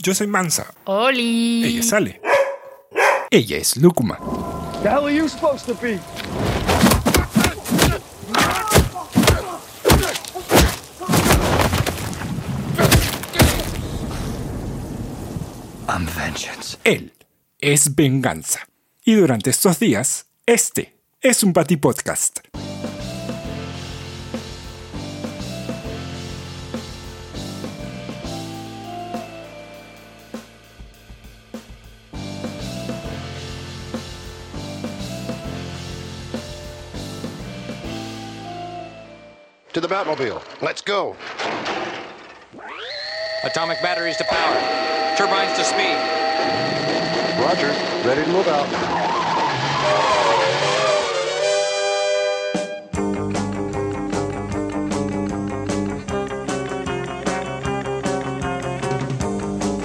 Yo soy Mansa. Oli. Ella sale. Ella es Lukuma. The hell are you supposed to be? I'm vengeance. Él es Venganza. Y durante estos días, este es un Pati Podcast. To the Batmobile. Let's go. Atomic batteries to power. Turbines to speed. Roger. Ready to move out.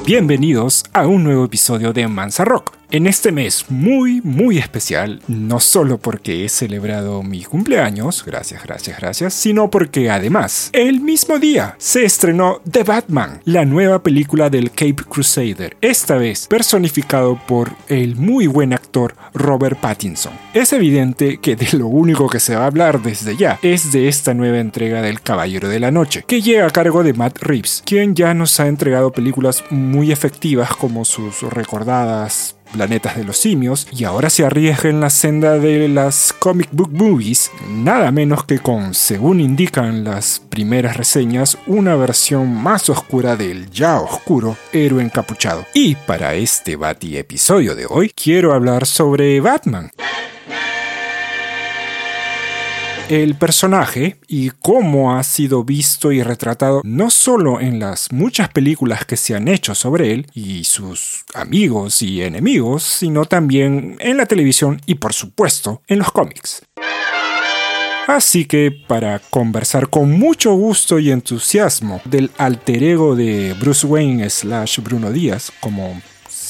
Bienvenidos a un nuevo episodio de Mansa Rock. En este mes muy, muy especial, no solo porque he celebrado mi cumpleaños, gracias, gracias, gracias, sino porque además, el mismo día se estrenó The Batman, la nueva película del Cape Crusader, esta vez personificado por el muy buen actor Robert Pattinson. Es evidente que de lo único que se va a hablar desde ya es de esta nueva entrega del Caballero de la Noche, que llega a cargo de Matt Reeves, quien ya nos ha entregado películas muy efectivas como sus recordadas planetas de los simios y ahora se arriesga en la senda de las comic book movies, nada menos que con, según indican las primeras reseñas, una versión más oscura del ya oscuro héroe encapuchado. Y para este Bati episodio de hoy, quiero hablar sobre Batman el personaje y cómo ha sido visto y retratado no solo en las muchas películas que se han hecho sobre él y sus amigos y enemigos, sino también en la televisión y por supuesto en los cómics. Así que para conversar con mucho gusto y entusiasmo del alter ego de Bruce Wayne slash Bruno Díaz, como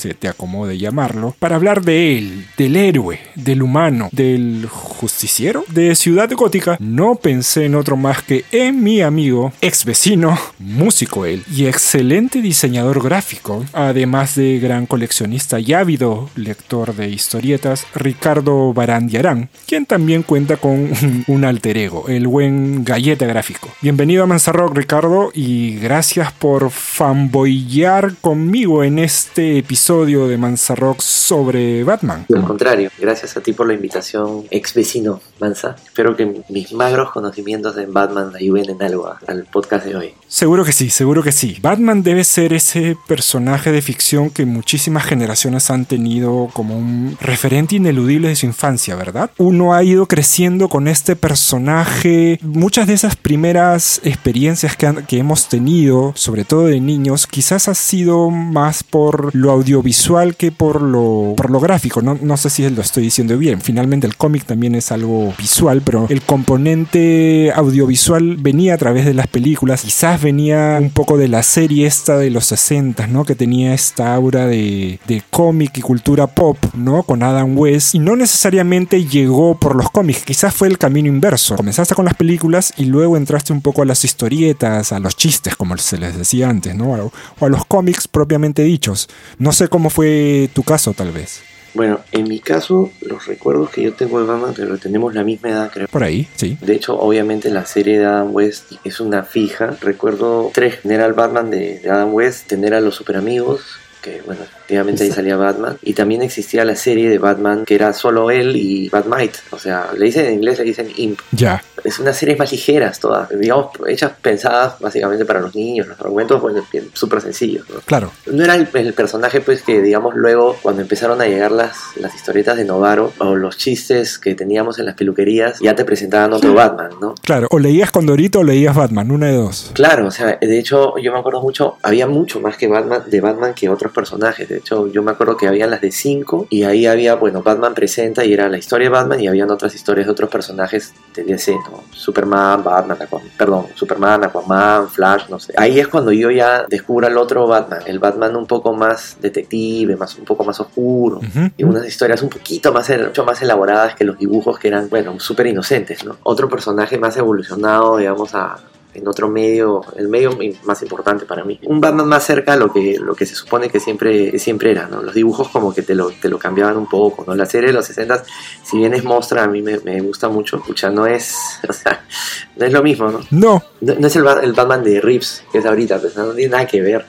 se te acomode llamarlo, para hablar de él, del héroe, del humano, del justiciero de Ciudad Gótica, no pensé en otro más que en mi amigo, ex vecino, músico él y excelente diseñador gráfico, además de gran coleccionista y ávido lector de historietas, Ricardo Barandiarán, quien también cuenta con un alter ego, el buen galleta gráfico. Bienvenido a Manzarrock, Ricardo, y gracias por fanboyar conmigo en este episodio de Manzarrock sobre Batman. Al contrario, gracias a ti por la invitación, ex vecino Mansa. Espero que mis magros conocimientos de Batman ayuden en algo al podcast de hoy. Seguro que sí, seguro que sí. Batman debe ser ese personaje de ficción que muchísimas generaciones han tenido como un referente ineludible de su infancia, ¿verdad? Uno ha ido creciendo con este personaje. Muchas de esas primeras experiencias que, han- que hemos tenido, sobre todo de niños, quizás ha sido más por lo audiovisual que por lo, por lo gráfico. No, no sé si lo estoy diciendo bien. Finalmente el cómic también es algo visual, pero el componente audiovisual venía a través de las películas. Quizás venía un poco de la serie esta de los 60, ¿no? Que tenía esta aura de, de cómic y cultura pop, ¿no? Con Adam West. Y no necesariamente llegó por los cómics. Quizás fue el camino inverso. Comenzaste con las películas y luego entraste un poco a las historietas, a los chistes, como se les decía antes, ¿no? O a los cómics propiamente dichos. No sé cómo fue tu caso, tal vez. Bueno, en mi caso, los recuerdos que yo tengo de Batman, pero tenemos la misma edad, creo. Por ahí, sí. De hecho, obviamente la serie de Adam West es una fija. Recuerdo tres, tener al Batman de, de Adam West, tener a los super amigos, que bueno, efectivamente ahí salía Batman. Y también existía la serie de Batman que era solo él y Batmite. O sea, le dicen en inglés, le dicen Imp. Ya. Es unas series más ligeras todas, digamos, hechas pensadas básicamente para los niños. Los argumentos, bueno, súper sencillos. ¿no? Claro. No era el, el personaje, pues, que digamos luego, cuando empezaron a llegar las, las historietas de Novaro o los chistes que teníamos en las peluquerías, ya te presentaban otro Batman, ¿no? Claro. O leías Condorito o leías Batman, una de dos. Claro, o sea, de hecho, yo me acuerdo mucho, había mucho más que Batman, de Batman que otros personajes. De hecho, yo me acuerdo que habían las de 5 y ahí había, bueno, Batman presenta y era la historia de Batman y habían otras historias de otros personajes de DC, ¿no? Superman, Batman, Aquaman, perdón, Superman, Aquaman, Flash, no sé. Ahí es cuando yo ya descubro al otro Batman, el Batman un poco más detective, más un poco más oscuro. Y unas historias un poquito más, mucho más elaboradas que los dibujos que eran, bueno, súper inocentes, ¿no? Otro personaje más evolucionado, digamos, a, en otro medio, el medio más importante para mí. Un Batman más cerca a lo que, lo que se supone que siempre, siempre era, ¿no? Los dibujos como que te lo, te lo cambiaban un poco, ¿no? La serie de los 60, si bien es mostra, a mí me, me gusta mucho, escucha, no es, o sea, no es lo mismo, ¿no? No, No, no es el, el Batman de Reeves, que es ahorita, pues, no tiene nada que ver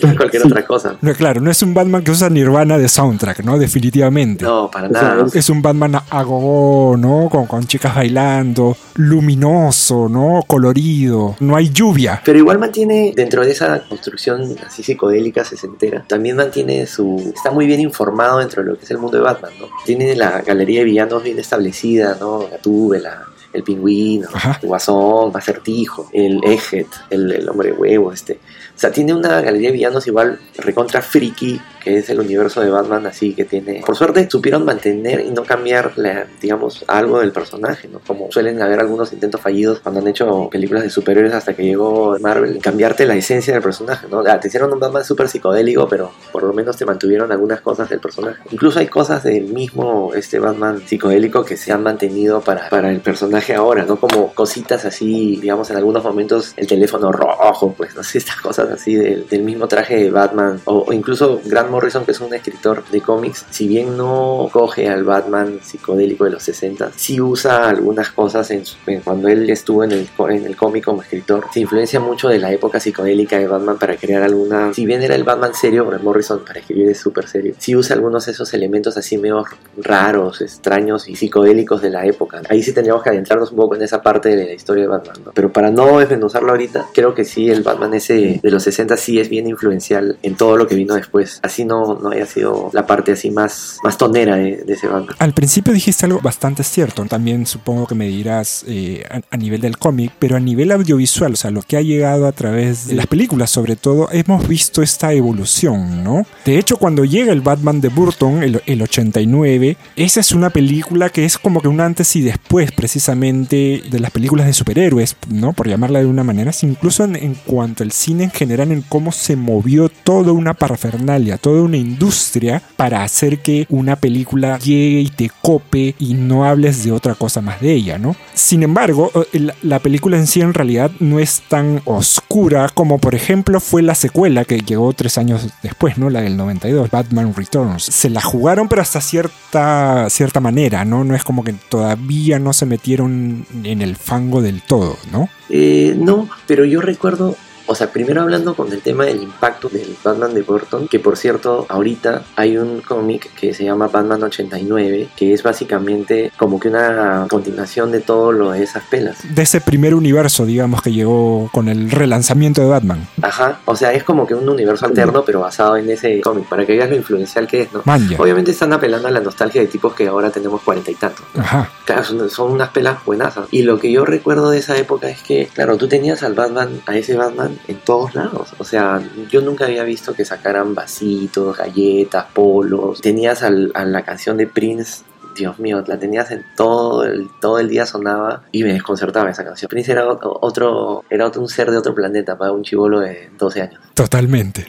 con cualquier otra cosa. no, claro, no es un Batman que usa Nirvana de soundtrack, ¿no? Definitivamente. No, para nada. Es un Batman agogó, ¿no? Con, con chicas bailando, luminoso, ¿no? Colorido, no hay lluvia. Pero igual mantiene, dentro de esa construcción así psicodélica, sesentera, también mantiene su... Está muy bien informado dentro de lo que es el mundo de Batman, ¿no? Tiene la galería de villanos bien establecida, ¿no? Gatúbela, el pingüino, Ajá. el guasón, acertijo, el Egghead, el, el hombre huevo, este... Sea, tiene una galería de villanos igual recontra friki, que es el universo de Batman, así que tiene... Por suerte supieron mantener y no cambiar, digamos, algo del personaje, ¿no? Como suelen haber algunos intentos fallidos cuando han hecho películas de superhéroes hasta que llegó Marvel, cambiarte la esencia del personaje, ¿no? Te hicieron un Batman súper psicodélico, pero por lo menos te mantuvieron algunas cosas del personaje. Incluso hay cosas del mismo este Batman psicodélico que se han mantenido para, para el personaje ahora, ¿no? Como cositas así, digamos, en algunos momentos el teléfono rojo, pues, no sé, estas cosas así del, del mismo traje de Batman, o, o incluso Grant Morrison, que es un escritor de cómics, si bien no coge al Batman psicodélico de los 60, sí usa algunas cosas en, su- en cuando él estuvo en el, en el cómic como escritor, se influencia mucho de la época psicodélica de Batman para crear alguna, si bien era el Batman serio, Grant Morrison para escribir es súper serio, sí usa algunos de esos elementos así medio raros, extraños y psicodélicos de la época. Ahí sí tendríamos que adentrarnos un poco en esa parte de la historia de Batman, ¿no? Pero para no desmenuzarlo ahorita, creo que sí, el Batman ese de los 60 sí es bien influencial en todo lo que vino después. Así no, no haya sido la parte así más, más tonera de, de ese Batman. Al principio dijiste algo bastante cierto, también supongo que me dirás eh, a, a nivel del cómic, pero a nivel audiovisual, o sea, lo que ha llegado a través de las películas sobre todo, hemos visto esta evolución, ¿no? De hecho, cuando llega el Batman de Burton, el, el 89, esa es una película que es como que un antes y después precisamente de las películas de superhéroes, ¿no? Por llamarla de una manera, incluso en, en cuanto al cine en general, en cómo se movió toda una parafernalia, toda una industria para hacer que una película llegue y te cope y no hables de otra cosa más de ella, ¿no? Sin embargo, eh, la, la película en sí en realidad no es tan oscura como por ejemplo fue la secuela que llegó tres años después, ¿no? La del 92, Batman Returns. Se la jugaron pero hasta cierta, cierta manera, ¿no? No es como que todavía no se metieron en el fango del todo, ¿no? Eh, no, pero yo recuerdo, o sea, primero hablando con el tema del impacto del Batman de Burton, que por cierto, ahorita hay un cómic que se llama Batman 89, que es básicamente como que una continuación de todo lo de esas pelas. De ese primer universo, digamos, que llegó con el relanzamiento de Batman. Ajá, o sea, es como que un universo alterno, pero basado en ese cómic, para que veas lo influencial que es, ¿no? Manja. Obviamente están apelando a la nostalgia de tipos que ahora tenemos cuarenta y tantos. Ajá. Claro, son, son unas pelas buenas. Y lo que yo recuerdo de esa época es que, claro, tú tenías al Batman, a ese Batman en todos lados. O sea, yo nunca había visto que sacaran vasitos, galletas, polos. Tenías al- a la canción de Prince. Dios mío, la tenías en todo el, todo el día sonaba y me desconcertaba esa canción. Prince era otro, era otro, un ser de otro planeta para un chivolo de 12 años. Totalmente.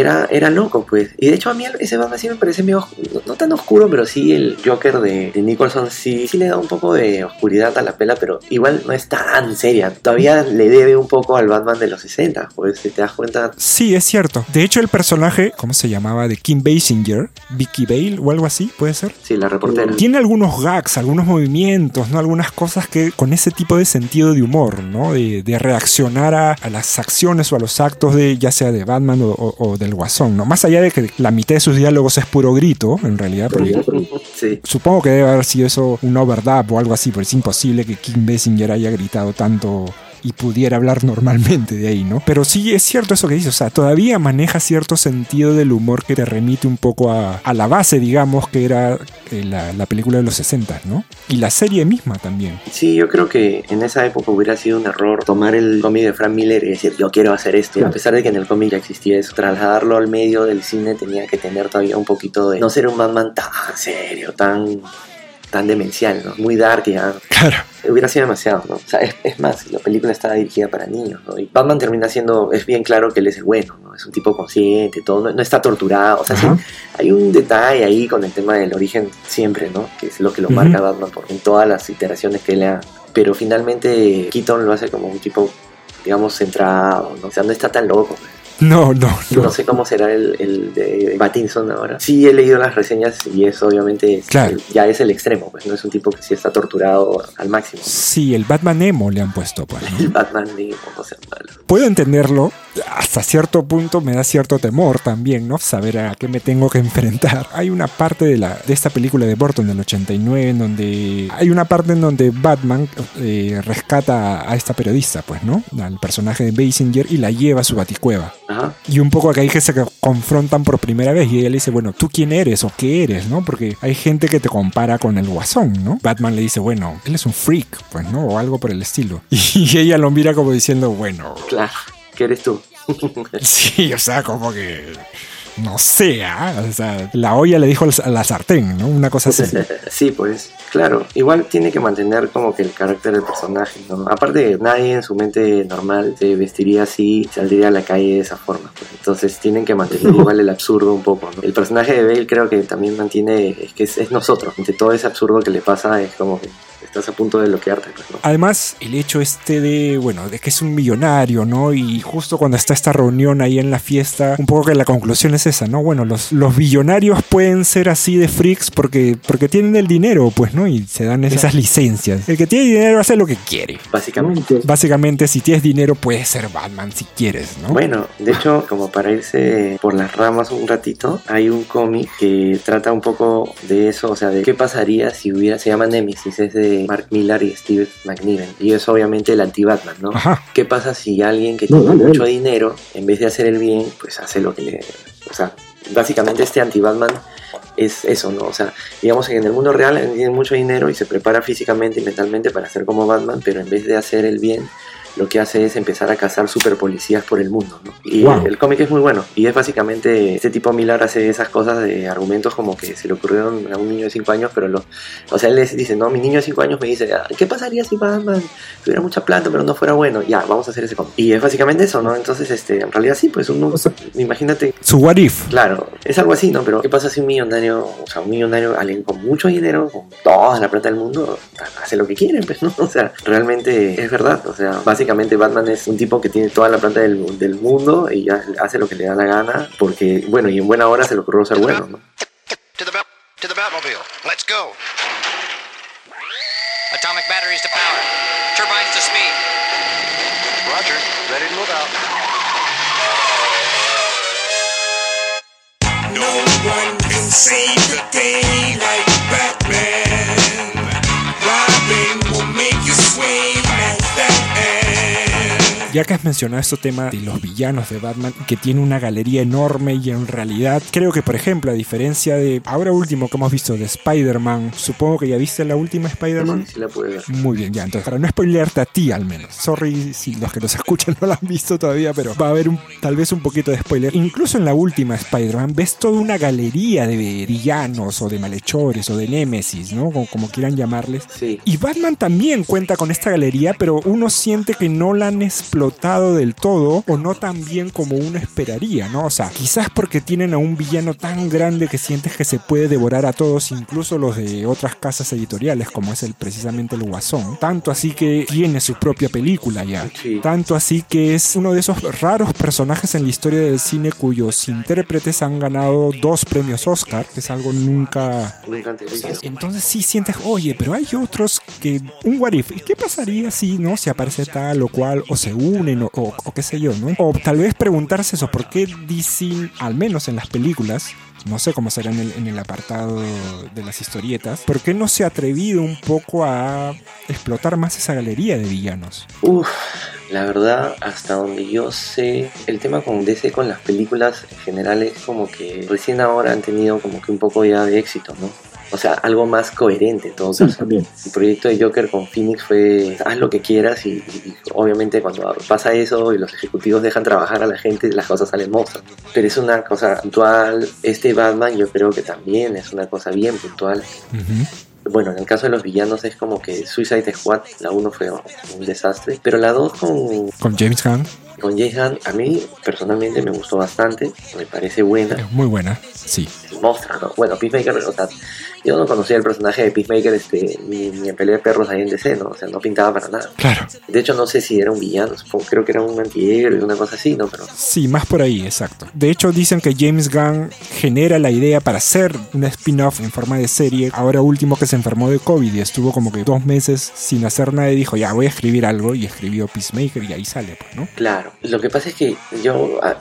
Era, era loco, pues. Y de hecho a mí ese Batman sí me parece medio, no, no tan oscuro, pero sí el Joker de, de Nicholson sí, sí le da un poco de oscuridad a la pela, pero igual no es tan seria. Todavía le debe un poco al Batman de los 60, pues si te das cuenta. Sí, es cierto. De hecho, el personaje, ¿cómo se llamaba? De Kim Basinger, Vicky Bale o algo así, puede ser. Sí, la reportera. Tiene algunos gags, algunos movimientos, ¿no? Algunas cosas que con ese tipo de sentido de humor, ¿no? De, de reaccionar a, a las acciones o a los actos de ya sea de Batman o, o- o del Guasón, ¿no? Más allá de que la mitad de sus diálogos es puro grito, en realidad, Sí. supongo que debe haber sido eso un overdub o algo así, pero es imposible que Kim Basinger haya gritado tanto y pudiera hablar normalmente de ahí, ¿no? Pero sí es cierto eso que dice, o sea, todavía maneja cierto sentido del humor que te remite un poco a, a la base, digamos, que era eh, la, la película de los 60, ¿no? Y la serie misma también. Sí, yo creo que en esa época hubiera sido un error tomar el cómic de Frank Miller y decir, yo quiero hacer esto. A pesar de que en el cómic ya existía eso, trasladarlo al medio del cine tenía que tener todavía un poquito de no ser un Batman tan serio, tan tan demencial, ¿no? Muy dark ya. Claro. Hubiera sido demasiado, ¿no? O sea, es, es más, la película está dirigida para niños, ¿no? Y Batman termina siendo, es bien claro que él es el bueno, ¿no? Es un tipo consciente, todo, no, no está torturado, o sea, sí, hay un detalle ahí con el tema del origen siempre, ¿no? Que es lo que lo marca Batman por, en todas las iteraciones que le ha. Pero finalmente Keaton lo hace como un tipo, digamos, centrado, ¿no? O sea, no está tan loco. pues. No, no, No. no. sé cómo será el, el de Pattinson ahora. Sí he leído las reseñas y eso obviamente es- Claro. ya es el extremo, pues no es un tipo que sí está torturado al máximo. Sí, el Batman emo le han puesto, pues, ¿no? El Batman de no sea malo. Puedo entenderlo, hasta cierto punto me da cierto temor también, ¿no? Saber a qué me tengo que enfrentar. Hay una parte de, la, de esta película de Burton del 89 en donde hay una parte en donde Batman eh, rescata a esta periodista, pues, ¿no? Al personaje de Basinger y la lleva a su baticueva. Ajá. Y un poco acá hay que se confrontan por primera vez y ella le dice, bueno, ¿tú quién eres o qué eres, no? Porque hay gente que te compara con el guasón, ¿no? Batman le dice, bueno, él es un freak, pues, ¿no? O algo por el estilo. Y ella lo mira como diciendo, bueno, Claro. ¿Qué eres tú? Sí, o sea, como que. No sé, ¿ah? o sea, la olla le dijo a la sartén, ¿no? Una cosa así. sí, pues, claro. Igual tiene que mantener como que el carácter del personaje, ¿no? Aparte, nadie en su mente normal se vestiría así, saldría a la calle de esa forma. pues. Entonces tienen que mantener igual el absurdo un poco, ¿no? El personaje de Bale creo que también mantiene, es que es, es nosotros. Entre todo ese absurdo que le pasa es como que estás a punto de bloquearte, pues, ¿no? Además, el hecho este de, bueno, de que es un millonario, ¿no? Y justo cuando está esta reunión ahí en la fiesta, un poco que la conclusión es esa, ¿no? Bueno, los, los billonarios pueden ser así de freaks porque, porque tienen el dinero, pues, ¿no? Y se dan esas licencias. El que tiene dinero hace lo que quiere. Básicamente. Básicamente, si tienes dinero, puedes ser Batman si quieres, ¿no? Bueno, de hecho, como para irse por las ramas un ratito, hay un cómic que trata un poco de eso, o sea, de qué pasaría si hubiera, se llama Nemesis, es de Mark Millar y Steve McNiven, y es obviamente el anti-Batman, ¿no? Ajá. ¿Qué pasa si alguien que tiene mucho dinero, en vez de hacer el bien, pues hace lo que le... O sea, básicamente este anti-Batman es eso, ¿no? O sea, digamos que en el mundo real alguien tiene mucho dinero y se prepara físicamente y mentalmente para ser como Batman, pero en vez de hacer el bien, lo que hace es empezar a cazar super policías por el mundo, ¿no? Y Wow. el cómic es muy bueno. Y es básicamente, este tipo Millar hace esas cosas de argumentos como que se le ocurrieron a un niño de 5 años, pero lo, o sea, él les dice, no, mi niño de 5 años me dice, "Ah, ¿qué pasaría si Batman tuviera mucha plata pero no fuera bueno? Ya, vamos a hacer ese cómic. Y es básicamente eso, ¿no? Entonces, este, en realidad sí, pues uno, imagínate Su what if. Claro, es algo así, ¿no? Pero ¿qué pasa si un millonario, o sea, un millonario, alguien con mucho dinero, con toda la plata del mundo, hace lo que quiere, pues, ¿no? O sea, realmente es verdad. O sea, básicamente Batman es un tipo que tiene toda la plata del, del mundo y ya hace lo que le da la gana, porque, bueno, y en buena hora se le ocurrió ser bueno, ¿no? To the, Bat- to the Batmobile. Let's go. Atomic batteries to power. Turbines to speed. Roger. Ready to move out. No one can save the day Ya que has mencionado este tema de los villanos de Batman, que tiene una galería enorme y en realidad creo que, por ejemplo, a diferencia de ahora último que hemos visto de Spider-Man, supongo que ya viste la última Spider-Man. Sí, sí la puede ver. Muy bien, ya. Entonces, para no spoilearte a ti al menos. Sorry si los que nos escuchan no la han visto todavía, pero va a haber un, tal vez un poquito de spoiler. Incluso en la última Spider-Man ves toda una galería de villanos o de malhechores o de némesis, ¿no? Como, como quieran llamarles. Sí. Y Batman también cuenta con esta galería, pero uno siente que no la han explotado del todo o no tan bien como uno esperaría, ¿no? O sea, quizás porque tienen a un villano tan grande que sientes que se puede devorar a todos, incluso los de otras casas editoriales, como es el precisamente el Guasón. Tanto así que tiene su propia película ya. Sí. Tanto así que es uno de esos raros personajes en la historia del cine cuyos intérpretes han ganado dos premios Oscar, que es algo nunca entonces sí sientes, oye, pero hay otros que un what if, ¿y qué pasaría si no se aparece tal o cual o se unen o, qué sé yo, ¿no? O tal vez preguntarse eso, ¿por qué DC, al menos en las películas, no sé cómo será en el, en el apartado de las historietas, ¿por qué no se ha atrevido un poco a explotar más esa galería de villanos? Uf, la verdad, hasta donde yo sé, el tema con DC con las películas en general es como que recién ahora han tenido como que un poco ya de éxito, ¿no? O sea, algo más coherente en todo Sí, también. El proyecto de Joker con Phoenix fue haz lo que quieras y, y- obviamente cuando pasa eso y los ejecutivos dejan trabajar a la gente, las cosas salen monstruos. Pero es una cosa puntual. Este Batman yo creo que también es una cosa bien puntual. Bueno, en el caso de los villanos es como que Suicide Squad, la 1 fue un desastre, pero la 2 con, Con James Gunn, con James Gunn, a mí personalmente me gustó bastante, me parece buena, es muy buena, sí. mostra, ¿no? Bueno, Peacemaker, o sea, yo no conocía el personaje de Peacemaker este, ni, ni en pelea de perros ahí en DC, ¿no? O sea, no pintaba para nada. Claro, De hecho, no sé si era un villano, supongo- creo que era un antihéroe, una cosa así, ¿no? Pero sí, más por ahí, exacto. De hecho, dicen que James Gunn genera la idea para hacer una spin-off en forma de serie. Ahora último que se enfermó de COVID y estuvo como que dos meses sin hacer nada y dijo, ya voy a escribir algo y escribió Peacemaker y ahí sale, pues, ¿no? Claro, lo que pasa es que yo, a-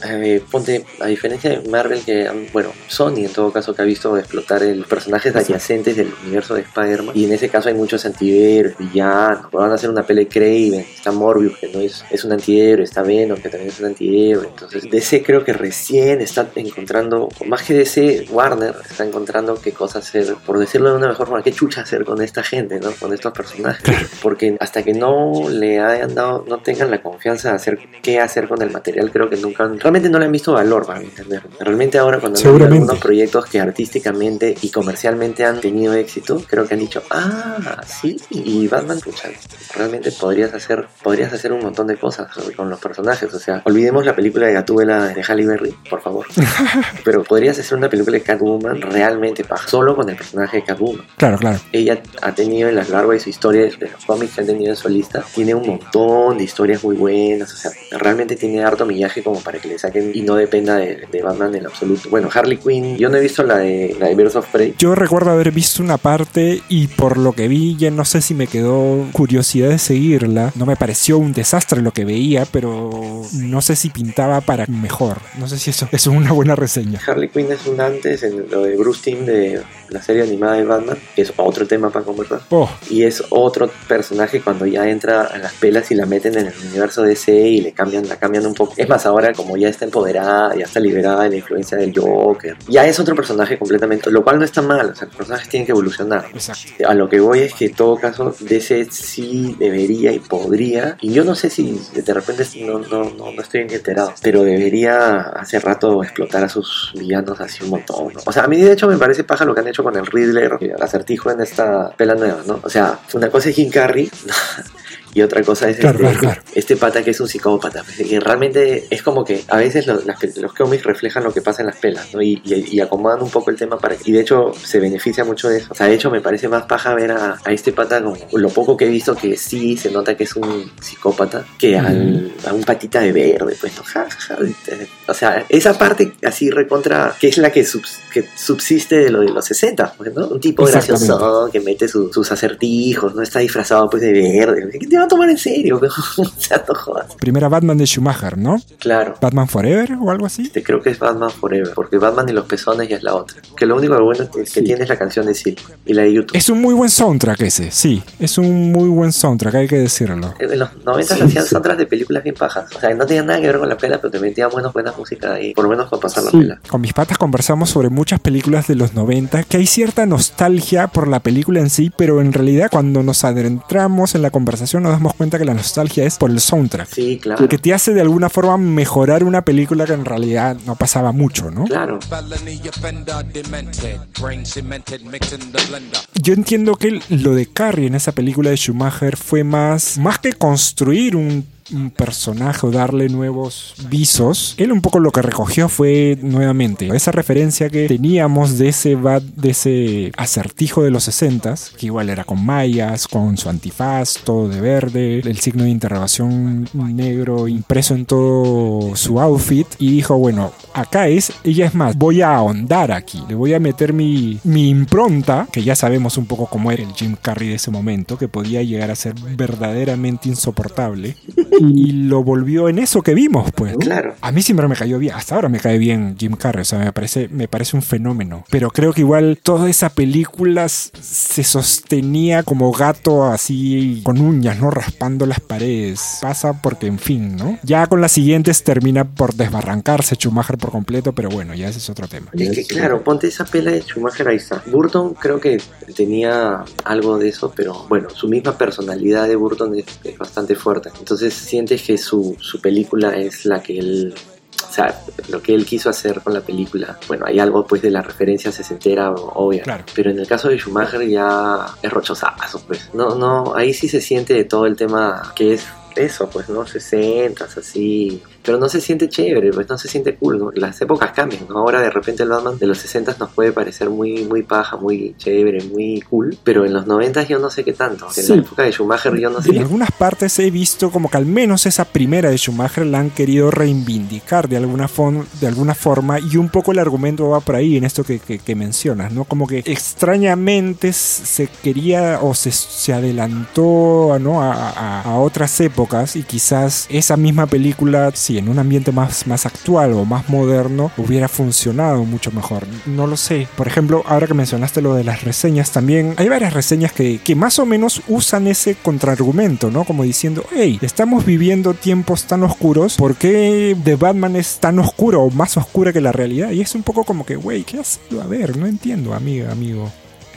ponte, a diferencia de Marvel, que, bueno, Sony en todo caso que ha visto explotar el personajes adyacentes del universo de Spider-Man, y en ese caso hay muchos antihéroes, villanos, van a hacer una pelea de Craven, está Morbius, que no es, es un antihéroe, está Venom, que también es un antihéroe, entonces DC creo que recién está encontrando, más que DC, Warner está encontrando qué cosa hacer, por decirlo de una mejor forma, qué chucha hacer con esta gente, ¿no? Con estos personajes, porque hasta que no le hayan dado, no tengan la confianza de hacer qué hacer con el material, creo que nunca, realmente no le han visto valor, para entender. Realmente ahora cuando Seguramente. algunos proyectos que artísticamente y comercialmente han tenido éxito, creo que han dicho, ah, sí, y Batman, pucha, realmente podrías hacer, podrías hacer un montón de cosas con los personajes, o sea, olvidemos la película de Gatúbela de Halle Berry, por favor, pero podrías hacer una película de Catwoman realmente paja, solo con el personaje de Catwoman Claro, claro. ella ha tenido en las largas de su historia, de los cómics que han tenido en su lista, tiene un montón de historias muy buenas, o sea, realmente tiene harto millaje como para que le saquen y no dependa de, de Batman en absoluto. Bueno, Harley Quinn, yo no he visto la de, la de Birds of Prey. Yo recuerdo haber visto una parte y por lo que vi ya no sé si me quedó curiosidad de seguirla. No me pareció un desastre lo que veía, pero no sé si pintaba para mejor. No sé si eso es una buena reseña. Harley Quinn es un antes en lo de Bruce Timm de la serie animada de Batman, que es otro tema para conversar. Oh, Y es otro personaje cuando ya entra a las pelas y la meten en el universo DC y le cambian, la cambian un poco. Es más, ahora como ya está empoderada, ya está liberada de la influencia del Joker, ya es otro personaje completamente, lo cual no está mal, o sea, los personajes tienen que evolucionar. exacto. A lo que voy es que en todo caso DC sí debería y podría, y yo no sé si de repente no, no, no, no estoy enterado, pero debería hace rato explotar a sus villanos así un montón. ¿no? O sea, a mí de hecho me parece paja lo que han hecho con el Riddler, el acertijo en esta pela nueva, ¿no? O sea, una cosa es Jim Carrey. Y otra cosa es Claro, este, claro, este pata que es un psicópata. Y realmente es como que a veces los, las los cómics reflejan lo que pasa en las pelas, ¿no? Y, y- y acomodan un poco el tema para Y de hecho se beneficia mucho de eso. O sea, de hecho me parece más paja ver a, a este pata como lo poco que he visto que sí se nota que es un psicópata que al, a un patita de verde, pues, ¿no? Ja, ja. O sea, esa parte así recontra, que es la que, subs- que subsiste de lo de los 60, pues, ¿no? Un tipo gracioso que mete su- sus acertijos, ¿no? Está disfrazado pues de verde. ¿Qué te va a tomar en serio? o sea, no jodas. Primera Batman de Schumacher, ¿no? Claro. Batman Forever o algo así. Este, creo que es Batman Forever, porque Batman y los pezones ya es la otra. Que lo único bueno que, que Sí. tiene es la canción de Sil y la de YouTube. Es un muy buen soundtrack ese, sí. Es un muy buen soundtrack, hay que decirlo. En los 90 Sí, hacían sí. soundtracks de películas bien pajas. O sea, no tenían nada que ver con la pela, pero te metían buenas, buenas música ahí, por lo menos para pasar la pela. Con mis patas conversamos sobre muchas películas de los 90, que hay cierta nostalgia por la película en sí, pero en realidad cuando nos adentramos en la conversación nos damos cuenta que la nostalgia es por el soundtrack. Sí, claro. Que te hace de alguna forma mejorar una película que en realidad no pasaba mucho, ¿no? Claro. Yo entiendo que lo de Carrie en esa película de Schumacher fue más, más que construir un, un personaje o darle nuevos visos. Él un poco lo que recogió fue nuevamente esa referencia que teníamos de ese bat, de ese acertijo de los 60 que igual era con mayas, con su antifaz, todo de verde, el signo de interrogación negro impreso en todo su outfit y dijo, bueno, acá es, ella es más, voy a ahondar aquí, le voy a meter mi, mi impronta, que ya sabemos un poco cómo era el Jim Carrey de ese momento, que podía llegar a ser verdaderamente insoportable. Y lo volvió en eso que vimos, pues. Claro. A mí siempre me cayó bien, hasta ahora me cae bien Jim Carrey, o sea, me parece, me parece un fenómeno. Pero creo que igual toda esa película se sostenía como gato así con uñas, ¿no? Raspando las paredes. Pasa porque, en fin, ¿no? Ya con las siguientes termina por desbarrancarse Schumacher por completo, pero bueno, ya ese es otro tema. Es que claro, ponte esa pela de Schumacher ahí está. Burton creo que tenía algo de eso, pero bueno, su misma personalidad de Burton es, es bastante fuerte. Entonces sientes que su, su película es la que él... O sea, lo que él quiso hacer con la película, bueno, hay algo pues de la referencia sesentera obvia, Claro. pero en el caso de Schumacher ya es rochosazo, pues. No, no, ahí sí se siente de todo el tema que es eso, pues, ¿no? 60 así. Pero no se siente chévere, pues no se siente cool, ¿no? Las épocas cambian, ¿no? Ahora de repente el Batman de los 60 nos puede parecer muy, muy paja, muy chévere, muy cool. Pero en los 90 yo no sé qué tanto. En Sí. la época de Schumacher yo no sé. En algunas partes he visto como que al menos esa primera de Schumacher la han querido reivindicar de alguna, de alguna forma y un poco el argumento va por ahí en esto que, que- que mencionas, ¿no? Como que extrañamente se quería o se, se adelantó ¿no? a, a- a otras épocas y quizás esa misma película, sí, en un ambiente más, más actual o más moderno, hubiera funcionado mucho mejor. No lo sé. Por ejemplo, ahora que mencionaste lo de las reseñas, también hay varias reseñas que, que más o menos usan ese contraargumento, ¿no? Como diciendo, hey, estamos viviendo tiempos tan oscuros, ¿por qué The Batman es tan oscuro o más oscura que la realidad? Y es un poco como que, güey, ¿qué has ido a ver? No entiendo, amiga, amigo.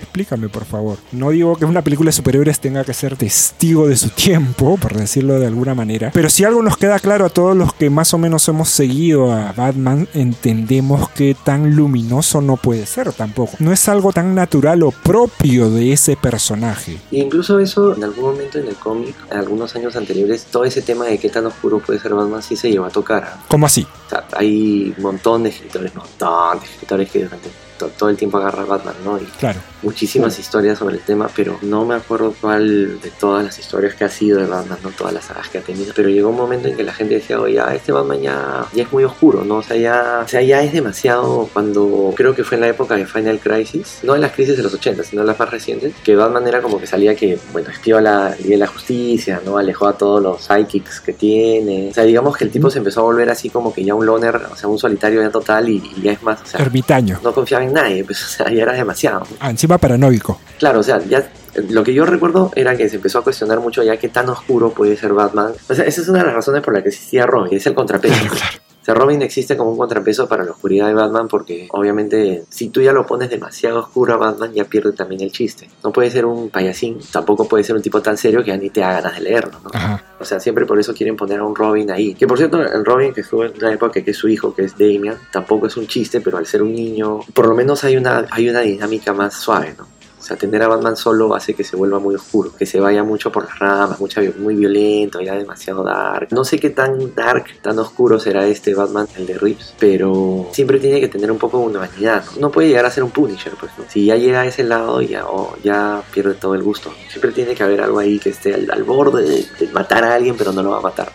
Explícame, por favor. No digo que una película de superhéroes tenga que ser testigo de su tiempo, por decirlo de alguna manera. Pero si algo nos queda claro a todos los que más o menos hemos seguido a Batman, entendemos que tan luminoso no puede ser tampoco. No es algo tan natural o propio de ese personaje. Y incluso eso, en algún momento en el cómic, en algunos años anteriores, todo ese tema de qué tan oscuro puede ser Batman sí se llevó a tocar. ¿Cómo así? O sea, hay un montón de escritores, un montón de escritores que durante to- todo el tiempo agarran a Batman, ¿no? Y Claro. muchísimas historias sobre el tema, pero no me acuerdo cuál de todas las historias que ha sido de Batman, no todas las sagas que ha tenido, pero llegó un momento en que la gente decía, oye, ya, este Batman ya, ya es muy oscuro, ¿no? O sea, ya, o sea, ya es demasiado cuando creo que fue en la época de Final Crisis, no en las crisis de los 80, sino en las más recientes, que Batman era como que salía que, bueno, espió a la Liga de la Justicia, ¿no? Alejó a todos los psychics que tiene, o sea, digamos que el tipo se empezó a volver así como que ya un loner, o sea, un solitario ya total y, y ya es más, o sea, Ermitaño. no confiaba en nadie, pues, o sea, ya era demasiado. Ah, encima paranoico. Claro, o sea, ya lo que yo recuerdo era que se empezó a cuestionar mucho ya qué tan oscuro puede ser Batman. O sea, esa es una de las razones por la que existía Robin, es el contrapeso. Claro, claro. O sea, Robin existe como un contrapeso para la oscuridad de Batman porque obviamente si tú ya lo pones demasiado oscuro a Batman ya pierde también el chiste. No puede ser un payasín, tampoco puede ser un tipo tan serio que ya ni te da ganas de leerlo, ¿no? Ajá. O sea, siempre por eso quieren poner a un Robin ahí. Que por cierto, el Robin que estuvo en una época que es su hijo, que es Damian, tampoco es un chiste, pero al ser un niño, por lo menos hay una, hay una dinámica más suave, ¿no? O sea, tener a Batman solo hace que se vuelva muy oscuro, que se vaya mucho por las ramas, mucha, muy violento, ya demasiado dark. No sé qué tan dark, tan oscuro será este Batman, el de Reeves, pero siempre tiene que tener un poco de humanidad, ¿no? No puede llegar a ser un Punisher, pues. Si ya llega a ese lado, ya, o ya pierde todo el gusto. Siempre tiene que haber algo ahí que esté al, borde de, de matar a alguien, pero no lo va a matar.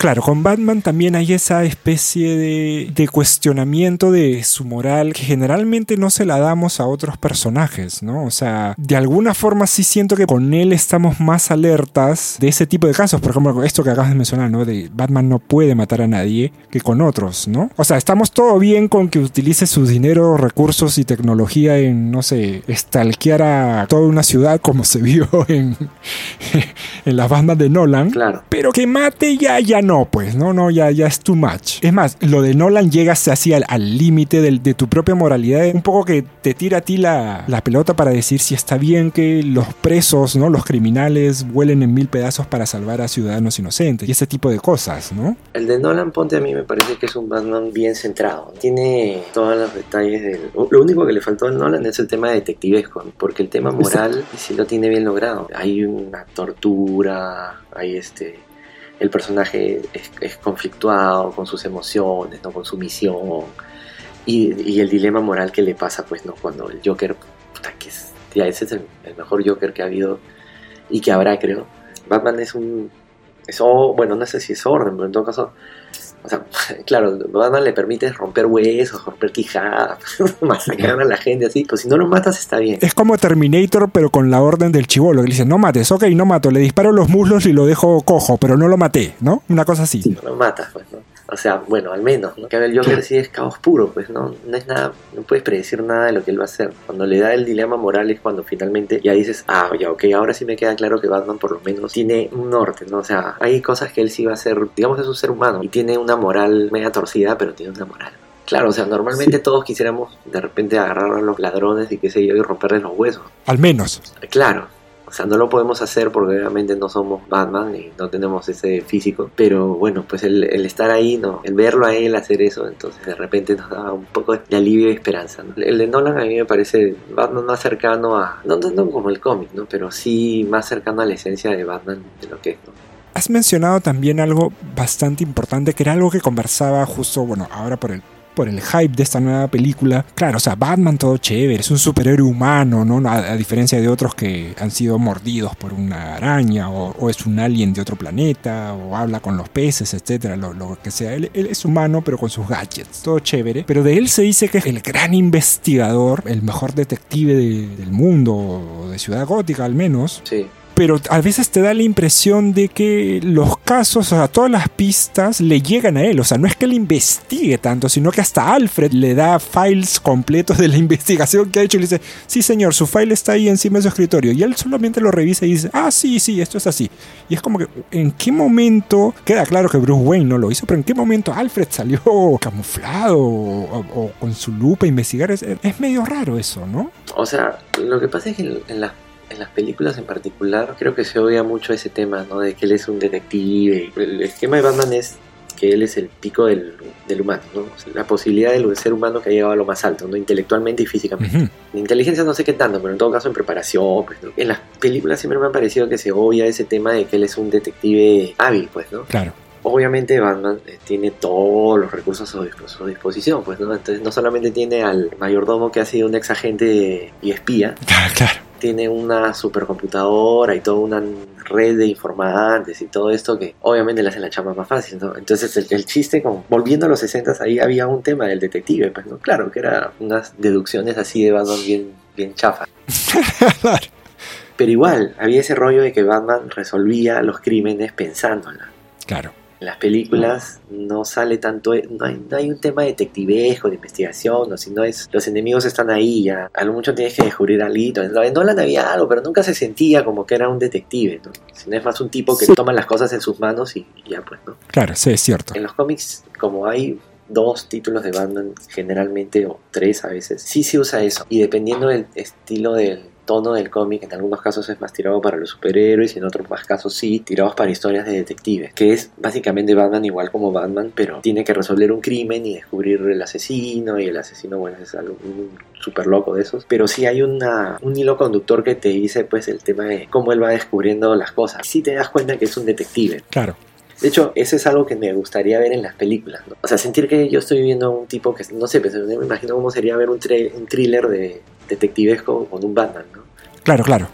Claro, con Batman también hay esa especie de, de cuestionamiento de su moral que generalmente no se la damos a otros personajes, ¿no? O sea, de alguna forma sí siento que con él estamos más alertas de ese tipo de casos. Por ejemplo, esto que acabas de mencionar, ¿no? De Batman no puede matar a nadie que con otros, ¿no? O sea, estamos todo bien con que utilice su dinero, recursos y tecnología en, no sé, estalquear a toda una ciudad como se vio en, en las bandas de Nolan. Claro. Pero que mate ya, ya no no, pues, no, no, ya, ya es too much. Es más, lo de Nolan llegas así al al límite de tu propia moralidad, un poco que te tira a ti la, la pelota para decir si está bien que los presos, ¿no? Los criminales vuelen en mil pedazos para salvar a ciudadanos inocentes y ese tipo de cosas, ¿no? El de Nolan Ponte a mí me parece que es un Batman bien centrado. Tiene todos los detalles del... Lo único que le faltó al Nolan es el tema detectivesco, ¿no? porque el tema moral sí lo tiene bien logrado. Hay una tortura, hay este... El personaje es, es conflictuado con sus emociones, ¿no? con su misión. Y, el dilema moral que le pasa, pues, ¿no? Cuando el Joker, puta, que es, tía, ese es el, mejor Joker que ha habido y que habrá, creo. Batman es un eso, bueno, no sé si es orden, pero en todo caso, o sea, claro, Batman le permite romper huesos, romper quijadas, masacrar a la gente así, pues si no lo matas está bien. Es como Terminator, pero con la orden del chivolo, que le dice, no mates, ok, no mato, le disparo los muslos y lo dejo cojo, pero no lo maté, ¿no? Una cosa así. No lo matas, pues, ¿no? O sea, bueno, al menos, ¿no? Que el Joker sí es caos puro, pues, ¿no? No es nada, no puedes predecir nada de lo que él va a hacer. Cuando le da el dilema moral es cuando finalmente ya dices, ah, ya, ok, ahora sí me queda claro que Batman por lo menos tiene un norte, ¿no? O sea, hay cosas que él sí va a hacer, digamos, es un ser humano y tiene una moral media torcida, pero tiene una moral. Claro, o sea, normalmente todos quisiéramos de repente agarrar a los ladrones y qué sé yo y romperles los huesos. Al menos. Claro, o sea, no lo podemos hacer porque obviamente no somos Batman y no tenemos ese físico. Pero bueno, pues el, estar ahí, no, el verlo a él hacer eso, entonces de repente nos da un poco de alivio y esperanza. El de Nolan a mí me parece Batman más cercano a, no tanto como el cómic, ¿no? Pero sí más cercano a la esencia de Batman de lo que es, ¿no? Has mencionado también algo bastante importante, que era algo que conversaba justo, bueno, ahora por el por el hype de esta nueva película. Claro, o sea, Batman todo chévere, es un superhéroe humano, ¿no? A, diferencia de otros que han sido mordidos por una araña, o, o, es un alien de otro planeta, o habla con los peces, etcétera, lo, que sea. Él, es humano, pero con sus gadgets, todo chévere. Pero de él se dice que es el gran investigador, el mejor detective de, del mundo, de Ciudad Gótica al menos. Sí pero a veces te da la impresión de que los casos, o sea, todas las pistas le llegan a él. O sea, no es que él investigue tanto, sino que hasta Alfred le da files completos de la investigación que ha hecho y le dice, sí señor, su file está ahí encima de su escritorio. Y él solamente lo revisa y dice, ah, sí, sí, esto es así. Y es como que, ¿en qué momento, queda claro que Bruce Wayne no lo hizo, pero en qué momento Alfred salió camuflado o, con su lupa a investigar? Es, es, medio raro eso, ¿no? O sea, lo que pasa es que en, en la en las películas en particular creo que se odia mucho ese tema, ¿no? De que él es un detective. El esquema de Batman es que él es el pico del, del humano, ¿no? O sea, la posibilidad del ser humano que ha llegado a lo más alto, ¿no? Intelectualmente y físicamente. Uh -huh. En inteligencia no sé qué tanto, pero en todo caso en preparación, pues, ¿no? En las películas siempre me ha parecido que se obvia ese tema de que él es un detective hábil, pues, ¿no? Claro. Obviamente Batman eh, tiene todos los recursos a su, a su, disposición, pues, ¿no? Entonces no solamente tiene al mayordomo que ha sido un ex agente y espía, claro, claro tiene una supercomputadora y toda una red de informantes y todo esto que obviamente le hace la chamba más fácil, ¿no? Entonces el, el chiste, con, volviendo a los 60 ahí había un tema del detective, pues, ¿no? Claro, que eran unas deducciones así de Batman bien, bien chafa. Pero igual, había ese rollo de que Batman resolvía los crímenes pensándola. Claro. En las películas no sale tanto, no hay, no hay un tema detectivesco, de investigación, no, sino es los enemigos están ahí ya, a lo mucho tienes que descubrir algo. En Nolan había algo, pero nunca se sentía como que era un detective, ¿no? Sino es más un tipo que sí. toma las cosas en sus manos y, y ya pues, ¿no? Claro, sí, es cierto. En los cómics, como hay dos títulos de Batman generalmente, o tres a veces, sí se usa eso. Y dependiendo del estilo del tono del cómic, en algunos casos es más tirado para los superhéroes y en otros más casos sí, tirados para historias de detectives, que es básicamente Batman igual como Batman, pero tiene que resolver un crimen y descubrir el asesino y el asesino, bueno, es algo súper loco de esos, pero sí hay una, un hilo conductor que te dice pues el tema de cómo él va descubriendo las cosas. Sí te das cuenta que es un detective. Claro. De hecho, eso es algo que me gustaría ver en las películas. ¿no? O sea, sentir que yo estoy viendo a un tipo que, no sé, me imagino cómo sería ver un, un thriller de detectivesco con un Batman, ¿no? Claro, claro.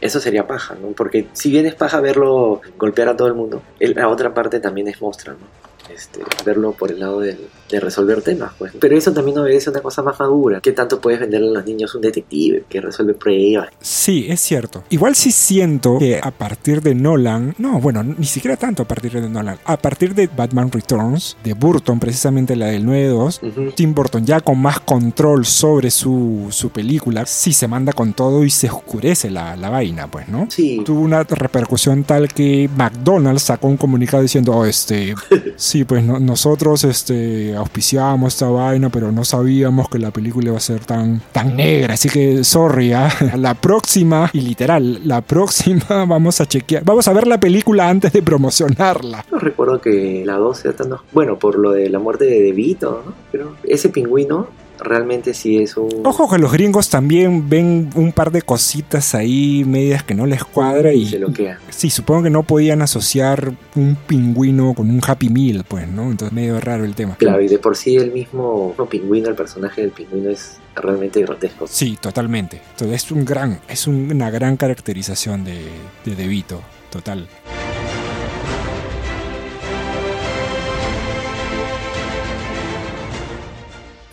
Eso sería paja, ¿no? Porque si bien es paja verlo golpear a todo el mundo, la otra parte también es mostra, ¿no? este, verlo por el lado del- de resolver temas, pues. Pero eso también obedece a una cosa más madura. ¿Qué tanto puedes venderle a los niños un detective que resuelve pruebas? Sí, es cierto. Igual sí siento que a partir de Nolan, no, bueno, ni siquiera tanto a partir de Nolan, a partir de Batman Returns, de Burton, precisamente la del 9-2, Ujú. Tim Burton ya con más control sobre su, su película, sí se manda con todo y se oscurece la, la vaina, pues, ¿no? Sí, Tuvo una repercusión tal que McDonald's sacó un comunicado diciendo, oh, este, sí, pues no- nosotros este, auspiciamos esta vaina, pero no sabíamos que la película iba a ser tan, tan negra, así que sorry, ¿ah? la próxima, y literal, la próxima vamos a chequear, vamos a ver la película antes de promocionarla. no recuerdo que la 2 sea tan... Bueno, por lo de la muerte de DeVito, ¿no? Pero ese pingüino realmente sí es un... Ojo que los gringos también ven un par de cositas ahí medias que no les cuadra y se. Sí, supongo que no podían asociar un pingüino con un Happy Meal, pues, ¿no? Entonces medio raro el tema. Claro, y de por sí el mismo, pingüino, el personaje del pingüino es realmente grotesco. Sí, totalmente. Entonces es un gran, es un- una gran caracterización de, de De Vito, total.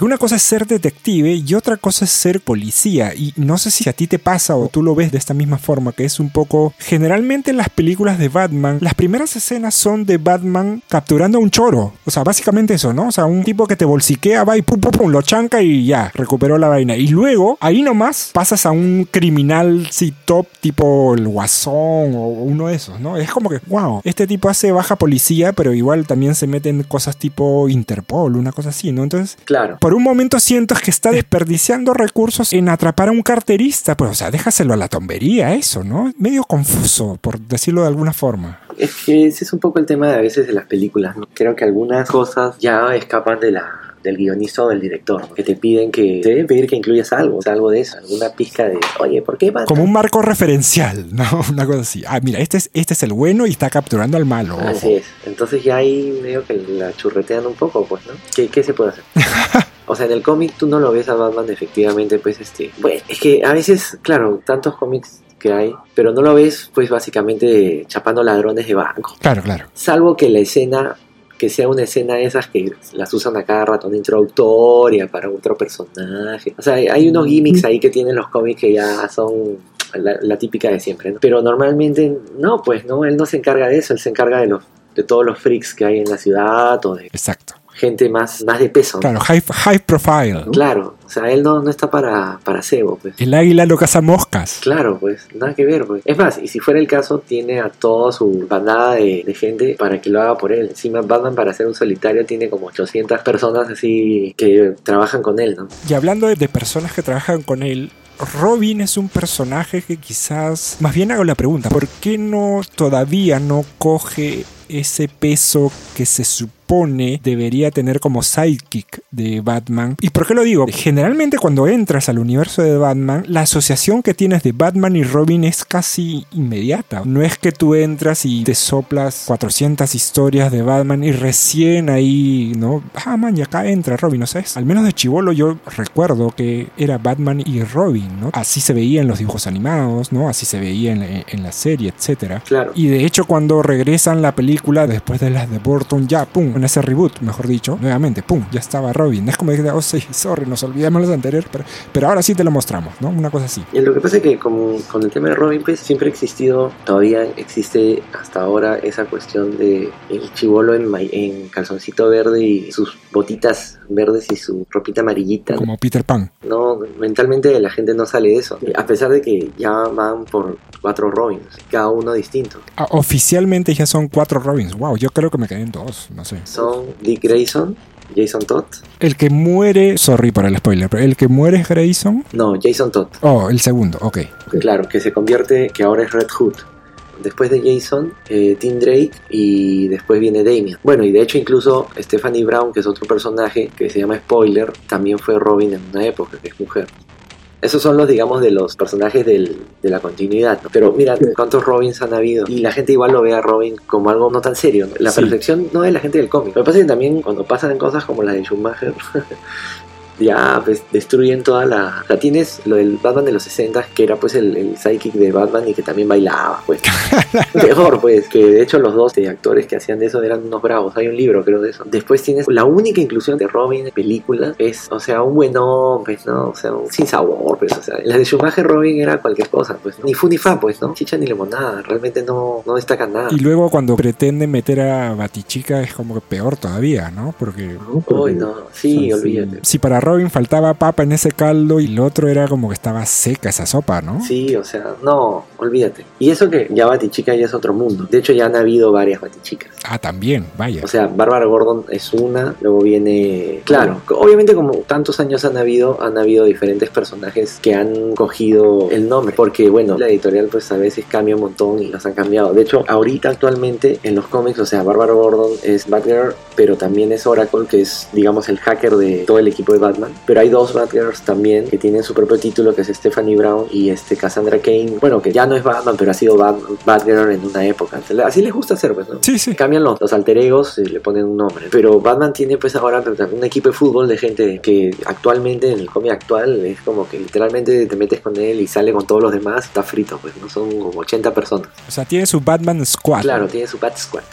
Una cosa es ser detective y otra cosa es ser policía. Y no sé si a ti te pasa o tú lo ves de esta misma forma, que es un poco... Generalmente en las películas de Batman, las primeras escenas son de Batman capturando a un choro. O sea, básicamente eso, ¿no? O sea, un tipo que te bolsiquea, va y pum, pum, pum, lo chanca y ya, recuperó la vaina. Y luego, ahí nomás, pasas a un criminal, sí, top, tipo el Guasón o uno de esos, ¿no? Es como que, wow, este tipo hace baja policía, pero igual también se meten cosas tipo Interpol, una cosa así, ¿no? Entonces, Claro. Por un momento siento que está desperdiciando recursos en atrapar a un carterista. Pues, o sea, déjaselo a la tombería, eso, ¿no? Medio confuso, por decirlo de alguna forma. Es que ese es un poco el tema de a veces de las películas. ¿no? Creo que algunas cosas ya escapan de la del guionista o del director, ¿no? que te piden que te deben pedir que incluyas algo, algo de eso, alguna pizca de, oye, ¿por qué Batman? Como un marco referencial, ¿no? Una cosa así. Ah, mira, este es, este es el bueno y está capturando al malo. Así es. Entonces ya ahí medio que la churretean un poco, pues, ¿no? ¿Qué, qué se puede hacer? O sea, en el cómic tú no lo ves a Batman efectivamente, pues, este... Bueno, es que a veces, claro, tantos cómics que hay, pero no lo ves, pues, básicamente chapando ladrones de banco. Claro, claro. Salvo que la escena, que sea una escena de esas que las usan a cada rato, una introductoria para otro personaje. O sea, hay- hay unos gimmicks ahí que tienen los cómics que ya son la, la típica de siempre, ¿no? Pero normalmente, no, pues, no, él no se encarga de eso, él se encarga de los de todos los freaks que hay en la ciudad o de Exacto. Gente más, más de peso. ¿no? Claro, high, high profile. Claro, o sea, él no, no está para, para cebo, pues. El águila no caza moscas. Claro, pues, nada que ver, pues. Es más, y si fuera el caso, tiene a toda su bandada de, de gente para que lo haga por él. Encima, Batman para ser un solitario tiene como 800 personas así que trabajan con él, ¿no? Y hablando de personas que trabajan con él, Robin es un personaje que quizás... Más bien hago la pregunta, ¿por qué no todavía no coge ese peso que se supone debería tener como sidekick de Batman? ¿Y por qué lo digo? Generalmente cuando entras al universo de Batman, la asociación que tienes de Batman y Robin es casi inmediata. No es que tú entras y te soplas 400 historias de Batman y recién ahí, ¿no? Ah, man, y acá entra Robin, ¿no sabes? Al menos de chivolo yo recuerdo que era Batman y Robin, ¿no? Así se veía en los dibujos animados, ¿no? Así se veía en, en la serie, etcétera. Claro. Y de hecho cuando regresan la película después de las de Burton, ya, pum, en ese reboot, mejor dicho, nuevamente, pum, ya estaba Robin. Es como que, oh sí, sorry, nos olvidamos los anteriores, pero, pero ahora sí te lo mostramos, ¿no? Una cosa así. Y lo que pasa es que como con el tema de Robin, pues siempre ha existido, todavía existe hasta ahora esa cuestión de el chivolo en, calzoncito verde y sus botitas verdes y su ropita amarillita. Como Peter Pan. No, mentalmente la gente no sale de eso. A pesar de que ya van por cuatro Robins, cada uno distinto. Ah, oficialmente ya son cuatro Robins. Wow, yo creo que me quedé en dos, no sé. Son Dick Grayson, Jason Todd. El que muere, sorry por el spoiler, pero el que muere es Grayson. No, Jason Todd. Oh, el segundo, ok. Claro, que se convierte, que ahora es Red Hood. Después de Jason, eh, Tim Drake y después viene Damian. Bueno, y de hecho incluso Stephanie Brown, que es otro personaje que se llama Spoiler, también fue Robin en una época, que es mujer. Esos son los, digamos, de los personajes del- de la continuidad. ¿no? Pero mira cuántos Robins han habido. Y la gente igual lo ve a Robin como algo no tan serio. ¿no? La Sí. percepción no es la gente del cómic. Lo que pasa es que también cuando pasan cosas como la de Schumacher, ya pues destruyen toda la... O sea, tienes lo del Batman de los 60 que era pues el, el sidekick de Batman y que también bailaba, pues. Mejor, pues, que de hecho los dos eh, actores que hacían de eso eran unos bravos. Hay un libro, creo, de eso. Después tienes la única inclusión de Robin en películas es, o sea, un buen hombre, ¿no? O sea, un sin sabor, pues, o sea, la de Schumacher Robin era cualquier cosa, pues, ni fu ni fa, pues, ¿no? Chicha ni limonada, realmente no, no destaca nada. Y luego cuando pretende meter a Batichica es como que peor todavía, ¿no? Porque Uy, no, sí, olvídate. si para Robin faltaba papa en ese caldo y el otro era como que estaba seca esa sopa, ¿no? Sí, o sea, no, olvídate. Y eso que ya Batichica ya es otro mundo. De hecho, ya han habido varias Batichicas. Ah, también, vaya. O sea, Bárbara Gordon es una, luego viene... Claro, obviamente como tantos años han habido, han habido diferentes personajes que han cogido el nombre. Porque, bueno, la editorial pues a veces cambia un montón y las han cambiado. De hecho, ahorita actualmente en los cómics, o sea, Bárbara Gordon es Batgirl, pero también es Oracle, que es, digamos, el hacker de todo el equipo de Batman. Pero hay dos Batgirls también que tienen su propio título, que es Stephanie Brown y este Cassandra Kane. Bueno, que ya no es Batman, pero ha sido Bat- Batgirl en una época. Así les gusta hacer, pues, ¿no? Sí, sí. cambian los, los alter egos y le ponen un nombre. Pero Batman tiene pues ahora un equipo de fútbol de gente que actualmente en el cómic actual es como que literalmente te metes con él y sale con todos los demás, está frito, pues no son como 80 personas. O sea, tiene su Batman Squad. Claro, tiene su Bat Squad.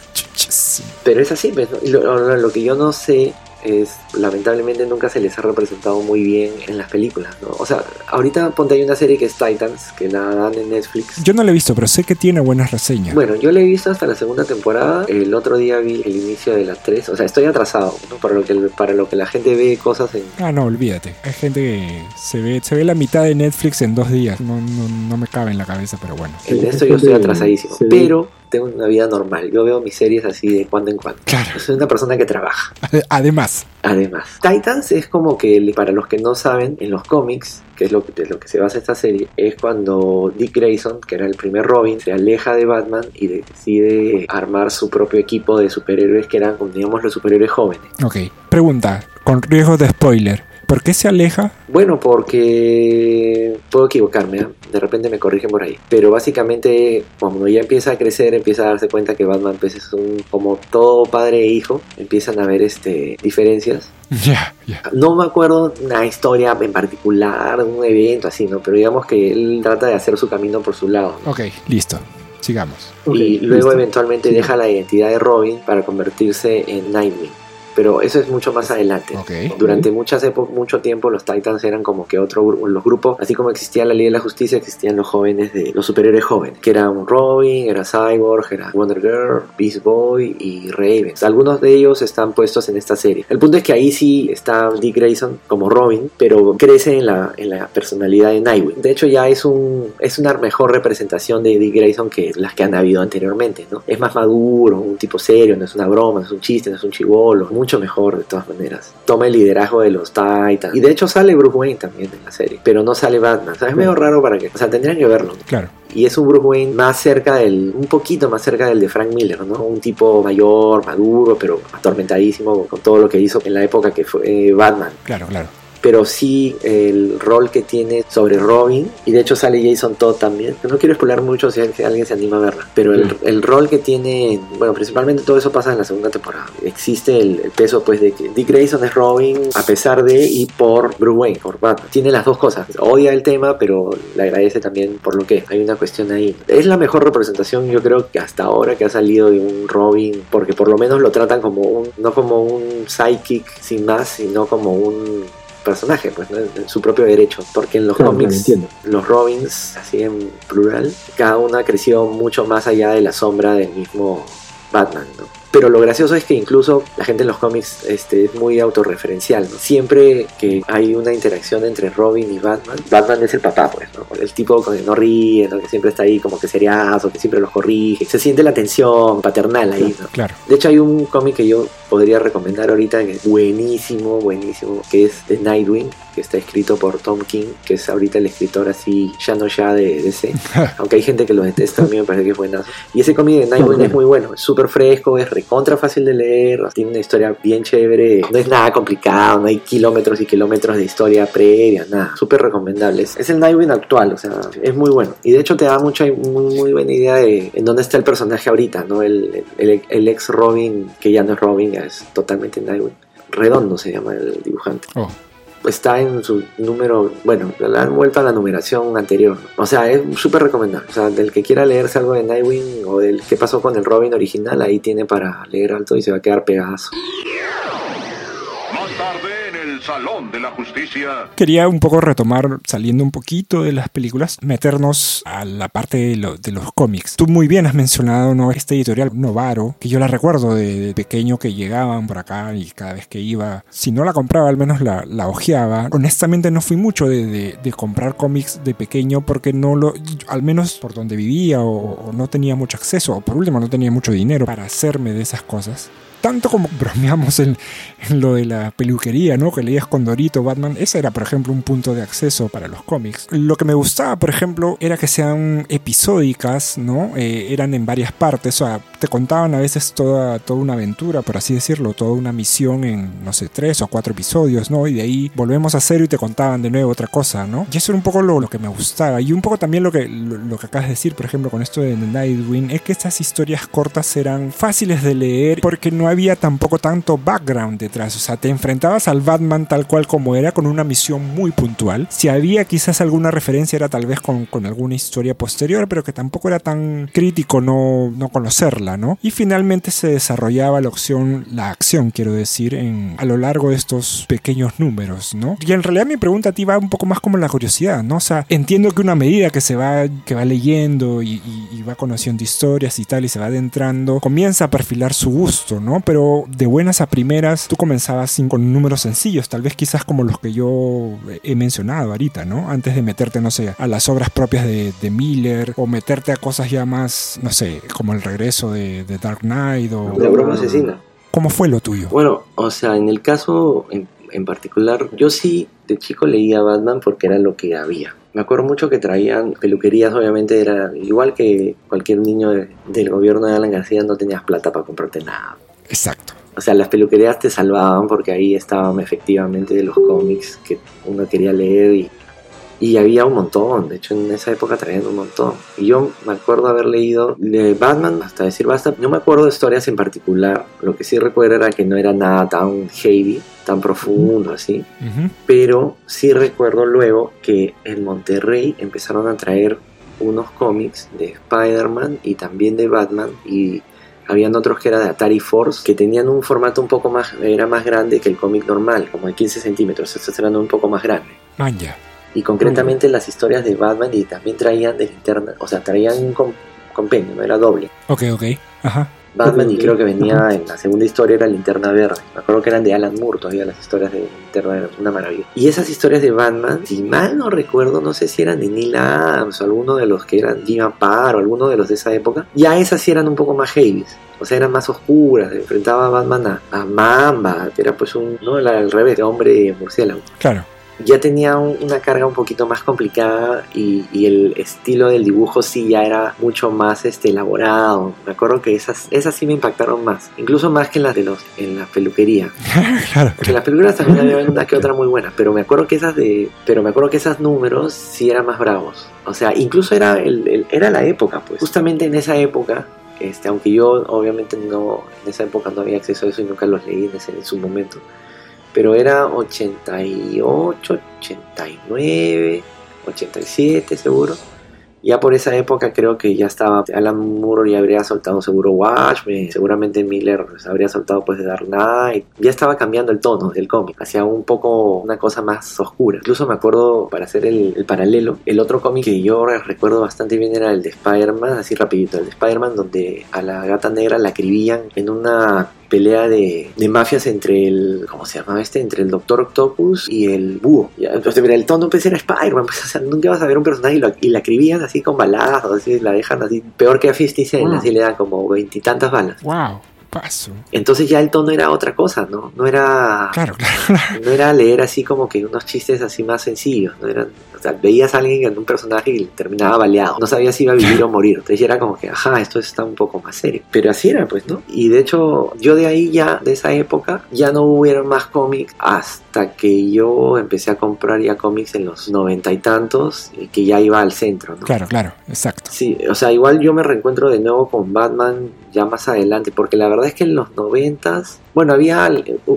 Pero es así, pues, ¿no? Y lo, lo- lo que yo no sé es, lamentablemente nunca se les ha representado muy bien en las películas, ¿no? O sea, ahorita ponte hay una serie que es Titans, que la dan en Netflix. Yo no lo he visto, pero sé que tiene buenas reseñas. Bueno, yo la he visto hasta la segunda temporada. El otro día vi el inicio de las tres. O sea, estoy atrasado, ¿no? Para lo que, para lo que la gente ve cosas en... Ah, no, olvídate. Hay gente que se ve, se ve la mitad de Netflix en dos días. No, no, no me cabe en la cabeza, pero bueno. En esto yo estoy atrasadísimo. Pero tengo una vida normal. Yo veo mis series así de cuando en cuando. Claro. Soy una persona que trabaja. Además, Además, Titans es como que, para los que no saben, en los cómics, que es lo que, de lo que se basa esta serie, es cuando Dick Grayson, que era el primer Robin, se aleja de Batman y decide armar su propio equipo de superhéroes que eran, digamos, los superhéroes jóvenes. ok. Pregunta, con riesgo de spoiler. ¿Por qué se aleja? Bueno, porque puedo equivocarme, ¿eh? de repente me corrigen por ahí. Pero básicamente, cuando ya empieza a crecer, empieza a darse cuenta que Batman pues, es un, como todo padre e hijo, empiezan a haber este, diferencias. Ya, ya. No me acuerdo una historia en particular, un evento así, ¿no? Pero digamos que él trata de hacer su camino por su lado. ¿no? Ok, listo. Sigamos. y luego eventualmente deja la identidad de Robin para convertirse en Nightwing. Pero eso es mucho más adelante. Ok. Durante muchas épocas, mucho tiempo, los Titans eran como que otro los grupos, así como existía la Ley de la Justicia, existían los jóvenes de los superiores jóvenes, que eran Robin, era Cyborg, era Wonder Girl, Beast Boy y Raven. Algunos de ellos están puestos en esta serie. El punto es que ahí sí está Dick Grayson como Robin, pero crece en la, en la personalidad de Nightwing. De hecho, ya es un es una mejor representación de Dick Grayson que las que han habido anteriormente, ¿no? Es más maduro, un tipo serio, no es una broma, no es un chiste, no es un chivolo, mucho mejor de todas maneras. Toma el liderazgo de los Titans. Y de hecho sale Bruce Wayne también en la serie, pero no sale Batman. O sea, es medio raro para que, o sea, tendrían que verlo. ¿no? Claro. Y es un Bruce Wayne más cerca del, un poquito más cerca del de Frank Miller, ¿no? Un tipo mayor, maduro, pero atormentadísimo con todo lo que hizo en la época que fue eh, Batman Claro, claro. Pero sí el rol que tiene sobre Robin, y de hecho sale Jason Todd también. No quiero spoiler mucho si alguien se anima a verla, pero el, el rol que tiene, bueno, principalmente todo eso pasa en la segunda temporada. Existe el, el peso, pues, de que Dick Grayson es Robin a pesar de y por Bruce Wayne, por Batman. Tiene las dos cosas. Odia el tema, pero le agradece también por lo que. Hay una cuestión ahí. Es la mejor representación, yo creo, que hasta ahora que ha salido de un Robin, porque por lo menos lo tratan como un, no como un psychic sin más, sino como un personaje, pues, ¿no? en su propio derecho. Porque en los Claro, cómics, los Robins, así en plural, cada una creció mucho más allá de la sombra del mismo Batman, ¿no? Pero lo gracioso es que incluso la gente en los cómics este, es muy autorreferencial, ¿no? Siempre que hay una interacción entre Robin y Batman, Batman es el papá, pues, ¿no? El tipo con el no ríe, ¿no? Que siempre está ahí como que seriazo, que siempre los corrige. Se siente la tensión paternal ahí, ¿no? Claro. De hecho, hay un cómic que yo podría recomendar ahorita que es buenísimo, buenísimo, que es de Nightwing, que está escrito por Tom King, que es ahorita el escritor así, ya no ya de DC. Aunque hay gente que lo detesta, a mí me parece que es buenazo. Y ese cómic de Nightwing es muy bueno, es súper fresco, es recontra fácil de leer, tiene una historia bien chévere, no es nada complicado, no hay kilómetros y kilómetros de historia previa, nada, súper recomendable. Es, el Nightwing actual, o sea, es muy bueno. Y de hecho te da mucha, muy, muy buena idea de en dónde está el personaje ahorita, ¿no? El, el, ex Robin, que ya no es Robin, es totalmente Nightwing. Redondo se llama el dibujante. Oh, está en su número, bueno, le han vuelto a la numeración anterior. O sea, es súper recomendable. O sea, del que quiera leerse algo de Nightwing o del qué pasó con el Robin original, ahí tiene para leer alto y se va a quedar pegazo. Salón de la Justicia. Quería un poco retomar, saliendo un poquito de las películas, meternos a la parte de, lo- de los cómics. Tú muy bien has mencionado ¿no? esta editorial Novaro, que yo la recuerdo de, de pequeño que llegaban por acá y cada vez que iba, si no la compraba, al menos la, la ojeaba. Honestamente no fui mucho de, de- comprar cómics de pequeño porque no lo, al menos por donde vivía o, o no tenía mucho acceso, o por último no tenía mucho dinero para hacerme de esas cosas. Tanto como bromeamos en, en lo de la peluquería, ¿no? Que leías con Dorito, Batman. Ese era, por ejemplo, un punto de acceso para los cómics. Lo que me gustaba, por ejemplo, era que sean episódicas, ¿no? Eh, eran en varias partes. O sea, te contaban a veces toda, toda una aventura, por así decirlo, toda una misión en, no sé, tres o cuatro episodios, ¿no? Y de ahí volvemos a cero y te contaban de nuevo otra cosa, ¿no? Y eso era un poco lo, lo que me gustaba. Y un poco también lo que, lo, lo que acabas de decir, por ejemplo, con esto de Nightwing, es que estas historias cortas eran fáciles de leer porque no había tampoco tanto background detrás. O sea, te enfrentabas al Batman tal cual como era, con una misión muy puntual. Si había quizás alguna referencia, era tal vez con, con alguna historia posterior, pero que tampoco era tan crítico no, no conocerla, ¿no? Y finalmente se desarrollaba la opción, la acción, quiero decir, en, a lo largo de estos pequeños números, ¿no? Y en realidad mi pregunta a ti va un poco más como la curiosidad, ¿no? O sea, entiendo que una medida que se va, que va leyendo y, y- y va conociendo historias y tal, y se va adentrando, comienza a perfilar su gusto, ¿no? Pero de buenas a primeras, tú comenzabas sin- con números sencillos, tal vez quizás como los que yo he mencionado ahorita, ¿no? Antes de meterte, no sé, a las obras propias de, de Miller, o meterte a cosas ya más, no sé, como el regreso de, de Dark Knight, o... La broma asesina. ¿Cómo fue lo tuyo? Bueno, o sea, en el caso en, en particular, yo sí de chico leía Batman porque era lo que había. Me acuerdo mucho que traían peluquerías, obviamente era igual que cualquier niño de- del gobierno de Alan García, no tenías plata para comprarte nada. Exacto. O sea, las peluquerías te salvaban porque ahí estaban efectivamente los cómics que uno quería leer y, y había un montón. De hecho, en esa época traían un montón. Y yo me acuerdo haber leído de Batman hasta decir basta. No me acuerdo de historias en particular. Lo que sí recuerdo era que no era nada tan heavy, tan profundo así. Ujú. Pero sí recuerdo luego que en Monterrey empezaron a traer unos cómics de Spider-Man y también de Batman y habían otros que era de Atari Force que tenían un formato un poco más era más grande que el cómic normal como de 15 centímetros estos eran un poco más grandes Manja. y concretamente las historias de Batman y también traían de linterna o sea traían un com- compendio no era doble Ok, ok. Ajá. Batman y creo que venía en la segunda historia era Linterna Verde. Me acuerdo que eran de Alan Moore todavía las historias de Linterna Verde, una maravilla. Y esas historias de Batman, si mal no recuerdo, no sé si eran de Neil Adams o alguno de los que eran Jim Apar o alguno de los de esa época, ya esas sí eran un poco más heavy. O sea, eran más oscuras. Enfrentaba a Batman a, a Mamba, que era pues un, no, era al revés, de hombre murciélago Claro. Ya tenía un- una carga un poquito más complicada y, y el estilo del dibujo sí ya era mucho más este, elaborado. Me acuerdo que esas, esas sí me impactaron más, incluso más que las de los en la peluquería. claro. Porque en las peluquerías también había una que otra muy buena, pero me acuerdo que esas de, pero me acuerdo que esos números sí eran más bravos. O sea, incluso era el, el- era la época, pues. Justamente en esa época. Este, aunque yo obviamente no en esa época no había acceso a eso y nunca los leí en, ese, en su momento pero era 88, 89, 87 seguro. Ya por esa época creo que ya estaba Alan Moore ya habría soltado seguro Watchmen, seguramente Miller habría soltado pues de Dark Knight. Ya estaba cambiando el tono del cómic hacia un poco una cosa más oscura. Incluso me acuerdo para hacer el, el paralelo, el otro cómic que yo recuerdo bastante bien era el de Spider-Man, así rapidito, el de Spider-Man donde a la gata negra la acribillan en una pelea de, de mafias entre el ¿cómo se llamaba este? entre el Doctor Octopus y el búho ya, entonces mira, el tono pues era Spider-Man pues, o sea, nunca vas a ver un personaje y, lo- y la acribillan así con balas o así la dejan así peor que a 50 Cent Mm. así le dan como veintitantas balas Wow. Paso. entonces ya el tono era otra cosa no no era Claro, claro. no era leer así como que unos chistes así más sencillos, no eran, o sea, veías a alguien en un personaje y terminaba baleado, no sabías si iba a vivir o morir, entonces era como que, ajá, esto está un poco más serio, pero así era pues, ¿no? Y de hecho, yo de ahí ya, de esa época, ya no hubieron más cómics hasta que yo empecé a comprar ya cómics en los noventa y tantos, que ya iba al centro, ¿no? Claro, claro. Exacto. Sí, o sea, igual yo me reencuentro de nuevo con Batman ya más adelante, porque la verdad verdad es que en los noventas, bueno, había,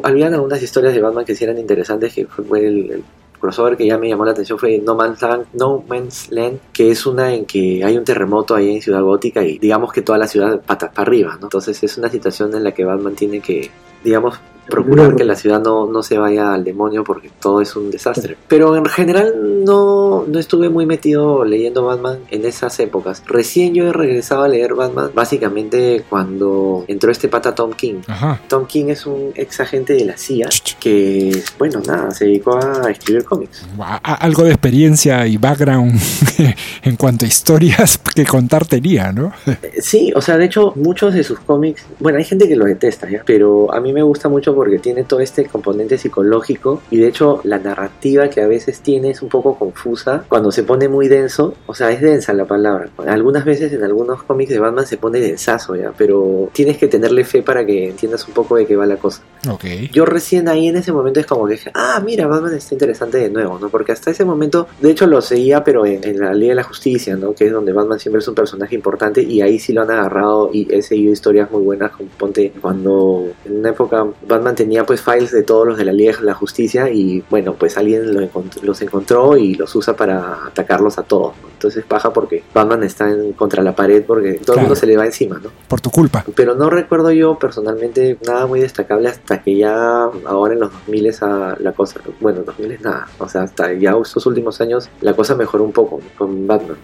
habían algunas historias de Batman que sí eran interesantes, que fue el, el crossover que ya me llamó la atención fue No Man's Land, no Man's Land, que es una en que hay un terremoto ahí en Ciudad Gótica y digamos que toda la ciudad patas para arriba, ¿no? Entonces es una situación en la que Batman tiene que, digamos, procurar que la ciudad no, no se vaya al demonio porque todo es un desastre. Pero en general no, no estuve muy metido leyendo Batman en esas épocas. Recién yo he regresado a leer Batman básicamente cuando entró este pata Tom King. Ajá. Tom King es un ex agente de la CIA que, bueno, nada, se dedicó a escribir cómics. Algo de experiencia y background en cuanto a historias que contar tenía, ¿no? Eh, Sí, o sea, de hecho, muchos de sus cómics, bueno, hay gente que lo detesta, ¿ya? Pero a mí me gusta mucho porque tiene todo este componente psicológico y de hecho la narrativa que a veces tiene es un poco confusa cuando se pone muy denso, o sea, es densa la palabra. Algunas veces en algunos cómics de Batman se pone densazo, ¿ya? Pero tienes que tenerle fe para que entiendas un poco de qué va la cosa. Ok. Yo recién ahí en ese momento es como que dije, ah, mira, Batman está interesante de nuevo, ¿no? Porque hasta ese momento, de hecho lo seguía, pero en, en la Liga de la Justicia, ¿no? Que es donde Batman siempre es un personaje importante y ahí sí lo han agarrado y he seguido historias muy buenas, como ponte cuando en una época Batman tenía pues files de todos los de la Liga de la Justicia y bueno, pues alguien lo encont- los encontró y los usa para atacarlos a todos, ¿no? Entonces paja porque Batman está en, contra la pared porque todo el mundo se le va encima, ¿no? Por tu culpa. Pero no recuerdo yo personalmente nada muy destacable hasta que ya ahora en los 2000 a la cosa, bueno, 2000 nada, o sea, hasta ya estos últimos años la cosa mejoró un poco con Batman.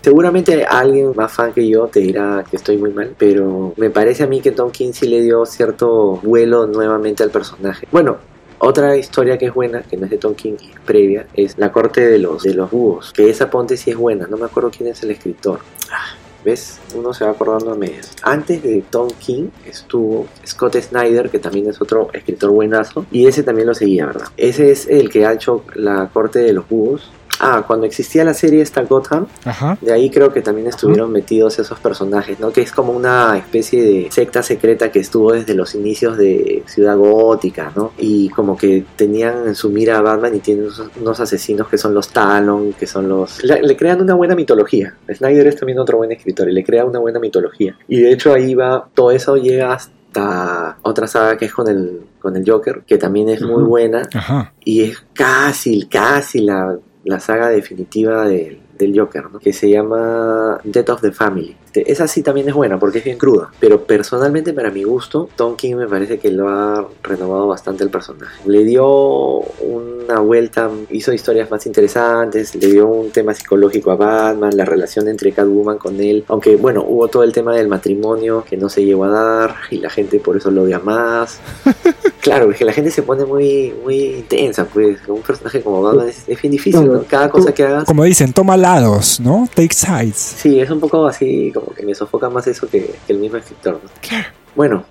Seguramente alguien más fan que yo te dirá que estoy muy mal, pero me parece a mí que Tom King sí le dio cierto vuelo nuevamente al personaje. Bueno, otra historia que es buena, que no es de y es previa, es La corte de los, de los búhos, que esa ponte sí es buena, no me acuerdo quién es el escritor. Ah, ¿Ves? Uno se va acordando a medias. Antes de Tom King estuvo Scott Snyder, que también es otro escritor buenazo, y ese también lo seguía, ¿verdad? Ese es el que ha hecho La corte de los búhos. Ah, cuando existía la serie esta Gotham, Ajá. de ahí creo que también estuvieron metidos esos personajes, ¿no? Que es como una especie de secta secreta que estuvo desde los inicios de Ciudad Gótica, ¿no? Y como que tenían en su mira a Batman y tienen unos, asesinos que son los Talon, que son los... Le, le crean una buena mitología. Snyder es también otro buen escritor y le crea una buena mitología. Y de hecho ahí va, todo eso llega hasta otra saga que es con el, con el Joker, que también es muy buena Ajá. y es casi, casi la, la saga definitiva del, Joker, que se llama Death of the Family. Esa sí también es buena porque es bien cruda, pero personalmente para mi gusto, Tom King me parece que lo ha renovado bastante el personaje. Le dio una vuelta, hizo historias más interesantes, le dio un tema psicológico a Batman, la relación entre Catwoman con él, aunque bueno, hubo todo el tema del matrimonio que no se llegó a dar y la gente por eso lo odia más. Claro, es que la gente se pone muy, muy intensa, pues. Un personaje como Batman es, es bien difícil, ¿no? Cada cosa que hagas. Como dicen, toma lados, ¿no? Take sides. Sí, es un poco así, como que me sofoca más eso que, que el mismo escritor, ¿no? Bueno,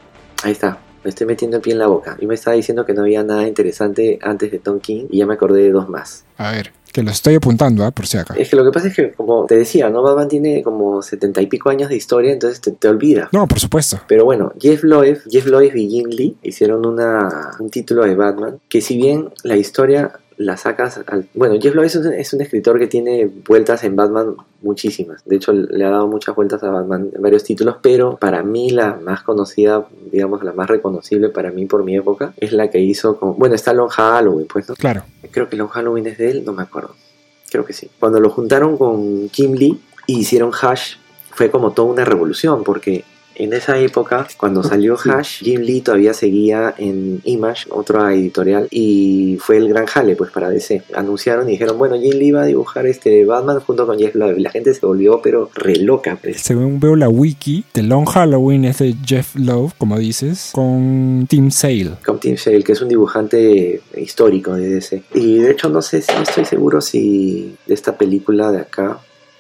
ahí está. Me estoy metiendo el pie en la boca. Y me estaba diciendo que no había nada interesante antes de Tom King y ya me acordé de dos más. A ver, que lo estoy apuntando, ¿ah? Por si acá. Es que lo que pasa es que, como te decía, ¿no? Batman tiene como setenta y pico años de historia, entonces te, te olvida. No, por supuesto. Pero bueno, Jeff Loeb, Jeff Loeb y Jim Lee hicieron una, un título de Batman que si bien la historia la sacas al... Bueno, Jeff Loeb es un, es un escritor que tiene vueltas en Batman muchísimas. De hecho, le ha dado muchas vueltas a Batman en varios títulos, pero para mí la más conocida, digamos, la más reconocible para mí por mi época, es la que hizo con... Bueno, está Long Halloween, pues, ¿no? Claro. Creo que Long Halloween es de él, no me acuerdo. Creo que sí. Cuando lo juntaron con Kim Lee y hicieron Hash, fue como toda una revolución, porque en esa época, cuando salió Hash, Jim Lee todavía seguía en Image, otra editorial, y fue el gran jale pues para DC. Anunciaron y dijeron, bueno, Jim Lee va a dibujar este Batman junto con Jeff Loeb. Y la gente se volvió pero re loca, pues. Según veo la wiki, The Long Halloween es de Jeff Love, como dices, con Tim Sale. con Tim Sale, que es un dibujante histórico de DC. Y de hecho no sé, no estoy seguro si de esta película de acá,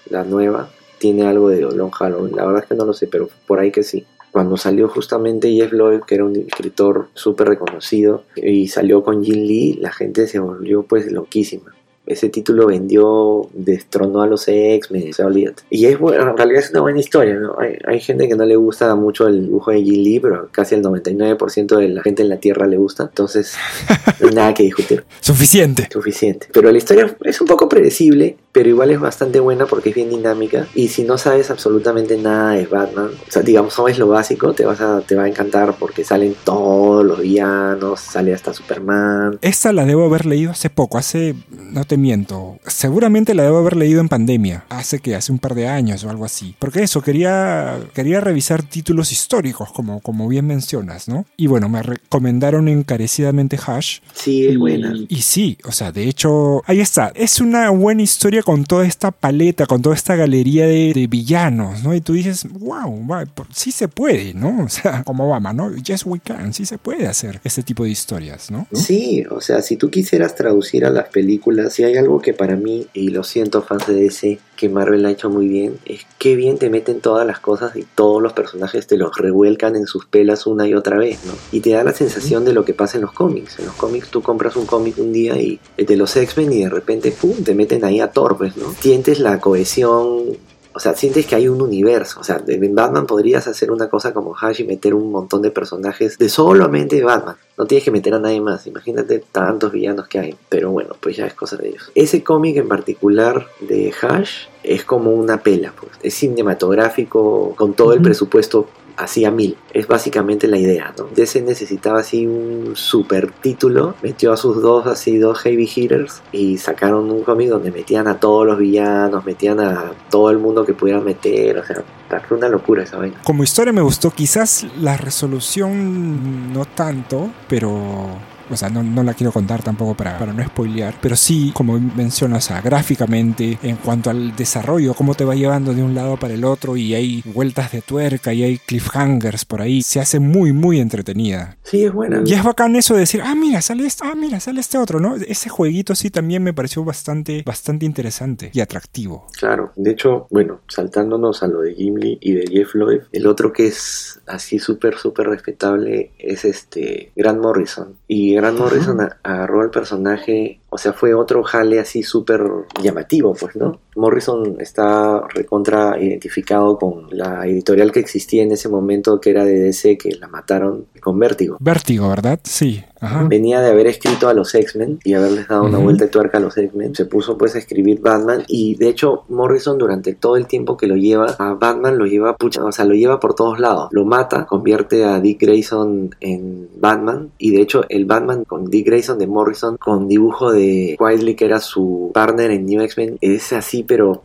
la nueva, tiene algo de Long Halloween. La verdad es que no lo sé, pero por ahí que sí. Cuando salió justamente Jeff Loeb, que era un escritor súper reconocido, y salió con Jim Lee, la gente se volvió pues loquísima. Ese título vendió, destronó a los X-Men, o sea, olvídate. Y es bueno, en realidad es una buena historia, ¿no? Hay, hay gente que no le gusta mucho el dibujo de Jim Lee, pero casi el 99% de la gente en la Tierra le gusta. Entonces, nada que discutir Suficiente. suficiente. Pero la historia es un poco predecible, pero igual es bastante buena porque es bien dinámica. Y si no sabes absolutamente nada de Batman, o sea, digamos, sabes lo básico, te, vas a, te va a encantar porque salen todos los villanos, sale hasta Superman. Esta la debo haber leído hace poco, hace, no te miento, seguramente la debo haber leído en pandemia, hace que hace un par de años o algo así. Porque eso, quería, quería revisar títulos históricos, como, como bien mencionas, ¿no? Y bueno, me recomendaron encarecidamente Hash. Sí, es buena. Y sí, o sea, de hecho, ahí está. Es una buena historia con toda esta paleta, con toda esta galería de, villanos, ¿no? Y tú dices, wow, sí se puede, ¿no? O sea, como Obama, ¿no? Yes, we can, sí se puede hacer este tipo de historias, ¿no? Sí, o sea, si tú quisieras traducir a las películas, si hay algo que para mí, y lo siento fans de DC, que Marvel ha hecho muy bien, es que bien te meten todas las cosas y todos los personajes te los revuelcan en sus pelas una y otra vez, ¿no? Y te da la sensación de lo que pasa en los cómics. En los cómics tú compras un cómic un día y de los X-Men y de repente, ¡pum!, te meten ahí a Thor, pues, ¿no? Sientes la cohesión o sea, sientes que hay un universo. O sea, en Batman podrías hacer una cosa como Hash y meter un montón de personajes de solamente Batman. No tienes que meter a nadie más. Imagínate tantos villanos que hay. Pero bueno, pues ya es cosa de ellos. Ese cómic en particular de Hash es como una pela. Pues. Es cinematográfico con todo el presupuesto así a mil. Es básicamente la idea, ¿no? DC necesitaba así un super título, metió a sus dos así dos heavy hitters y sacaron un cómic donde metían a todos los villanos, metían a todo el mundo que pudieran meter, o sea, fue una locura esa vaina. Como historia me gustó, quizás la resolución no tanto, pero o sea, no, no la quiero contar tampoco para, para no spoilear, pero sí, como mencionas, o sea, gráficamente, en cuanto al desarrollo, cómo te va llevando de un lado para el otro y hay vueltas de tuerca y hay cliffhangers por ahí, se hace muy, muy entretenida. Sí, es buena. Y es bacán eso de decir, ah, mira, sale esto, ah, mira, sale este otro, ¿no? Ese jueguito sí también me pareció bastante, bastante interesante y atractivo. Claro, de hecho, bueno, saltándonos a lo de Gimli y de Jeff Lloyd, el otro que es así súper, súper respetable es este Grant Morrison. Y Grant Morrison a- agarró al personaje, o sea, fue otro jale así súper llamativo, pues, ¿no? Morrison está recontra identificado con la editorial que existía en ese momento, que era de DC, que la mataron con Vértigo. Vértigo, ¿verdad? Sí. Ajá. Venía de haber escrito a los X-Men y haberles dado una vuelta de tuerca a los X-Men. Se puso pues a escribir Batman y de hecho Morrison durante todo el tiempo que lo lleva a Batman lo lleva, pucha, o sea, lo lleva por todos lados. Lo mata, convierte a Dick Grayson en Batman y de hecho el Batman con Dick Grayson de Morrison con dibujo de Wiley que era su partner en New X-Men. Es así pero...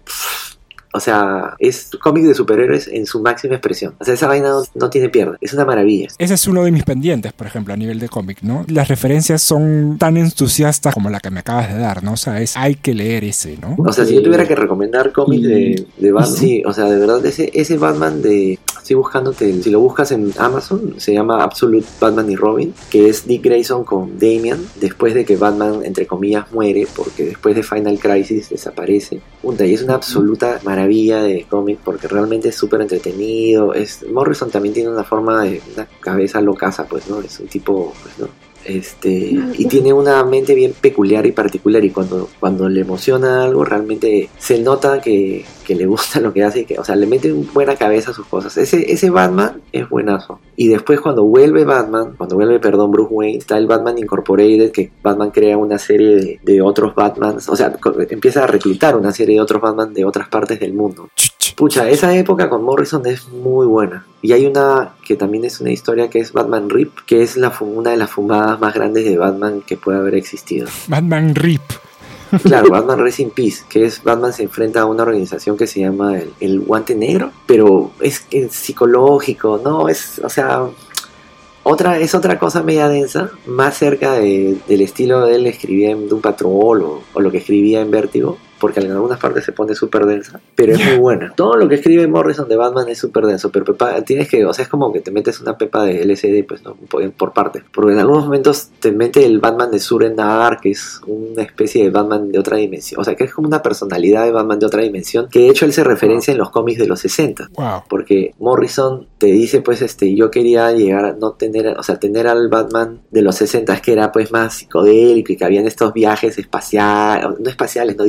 o sea, es cómic de superhéroes en su máxima expresión. O sea, esa vaina no, no tiene pierde. Es una maravilla. Ese es uno de mis pendientes, por ejemplo, a nivel de cómic, ¿no? Las referencias son tan entusiastas como la que me acabas de dar, ¿no? O sea, es, hay que leer ese, ¿no? O sea, si yo tuviera que recomendar cómics de, de Batman, sí, o sea, de verdad, ese, ese Batman de. Estoy buscándote, si lo buscas en Amazon, se llama Absolute Batman y Robin, que es Dick Grayson con Damian, después de que Batman, entre comillas, muere, porque después de Final Crisis desaparece. Punta, y es una absoluta maravilla de cómic, porque realmente es súper entretenido. Es, Morrison también tiene una forma de una cabeza locaza, pues, ¿no? Es un tipo, pues, ¿no? Este, y tiene una mente bien peculiar y particular y cuando, cuando le emociona algo realmente se nota que, que le gusta lo que hace que, o sea, le mete en buena cabeza sus cosas. Ese, ese Batman es buenazo. Y después cuando vuelve Batman, cuando vuelve, perdón, Bruce Wayne, está el Batman Incorporated, que Batman crea una serie de, otros Batmans, o sea, empieza a reclutar una serie de otros Batman de otras partes del mundo. Ch, ch. Pucha, esa época con Morrison es muy buena. Y hay una que también es una historia que es Batman Rip, que es la una de las fumadas más grandes de Batman que puede haber existido. Batman Rip. Claro, Batman Rest in Peace, que es Batman se enfrenta a una organización que se llama el, el Guante Negro, pero es, es psicológico, ¿no? Es, o sea, otra, es otra cosa media densa, más cerca de- del estilo de él escribía en Doom Patrol o, o lo que escribía en Vértigo, porque en algunas partes se pone súper densa, pero es muy buena. Todo lo que escribe Morrison de Batman es súper denso, pero pepa- tienes que, o sea, es como que te metes una pepa de LCD, pues, ¿no? Por, por parte. Porque en algunos momentos te mete el Batman de Surendar, que es una especie de Batman de otra dimensión, o sea, que es como una personalidad de Batman de otra dimensión, que de hecho él se referencia en los cómics de los 60 Wow. porque Morrison te dice pues este yo quería llegar a no tener o sea tener al Batman de los 60 que era pues más psicodélico y que habían estos viajes espaciales no espaciales no